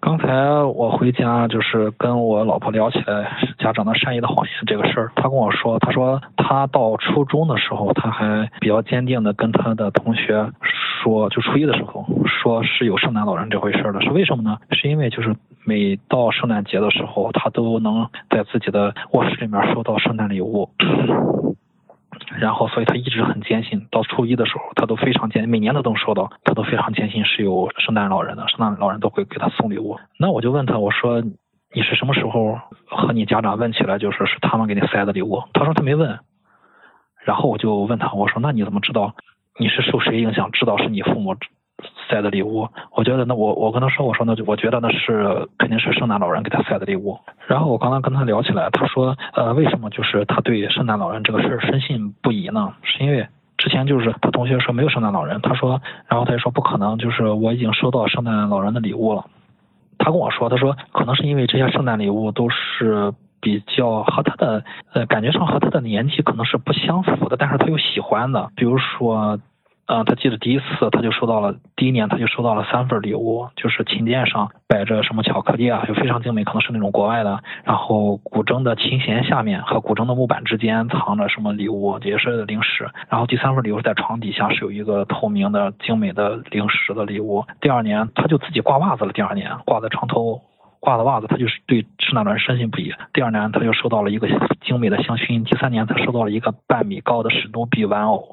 刚才我回家就是跟我老婆聊起来家长的善意的谎言这个事儿，她跟我说，她说她到初中的时候，她还比较坚定的跟她的同学说，就初一的时候说是有圣诞老人这回事儿的，是为什么呢？是因为就是每到圣诞节的时候，她都能在自己的卧室里面收到圣诞礼物。然后，所以他一直很坚信，到初一的时候，他都非常坚，每年他都能收到，他都非常坚信是有圣诞老人的，圣诞老人都会给他送礼物。那我就问他，我说你是什么时候和你家长问起来，就是是他们给你塞的礼物？他说他没问。然后我就问他，我说那你怎么知道你是受谁影响，知道是你父母塞的礼物？我觉得那我我跟他说，我说那就我觉得那是肯定是圣诞老人给他塞的礼物。然后我刚刚跟他聊起来，他说呃为什么就是他对圣诞老人这个事儿深信不疑呢？是因为。之前就是他同学说没有圣诞老人，他说，然后他就说不可能，就是我已经收到圣诞老人的礼物了。他跟我说，他说可能是因为这些圣诞礼物都是比较和他的呃感觉上和他的年纪可能是不相符的，但是他又喜欢的，比如说。呃，他记得第一次他就收到了，第一年他就收到了三份礼物，就是琴键上摆着什么巧克力啊，就非常精美，可能是那种国外的。然后古筝的琴弦下面和古筝的木板之间藏着什么礼物，也是零食。然后第三份礼物是在床底下是有一个透明的精美的零食的礼物。第二年他就自己挂袜子了，第二年挂在床头。挂的袜子，他就是对圣诞老人深信不疑。第二年，他就收到了一个精美的香薰；第三年，他收到了一个半米高的史努比玩偶。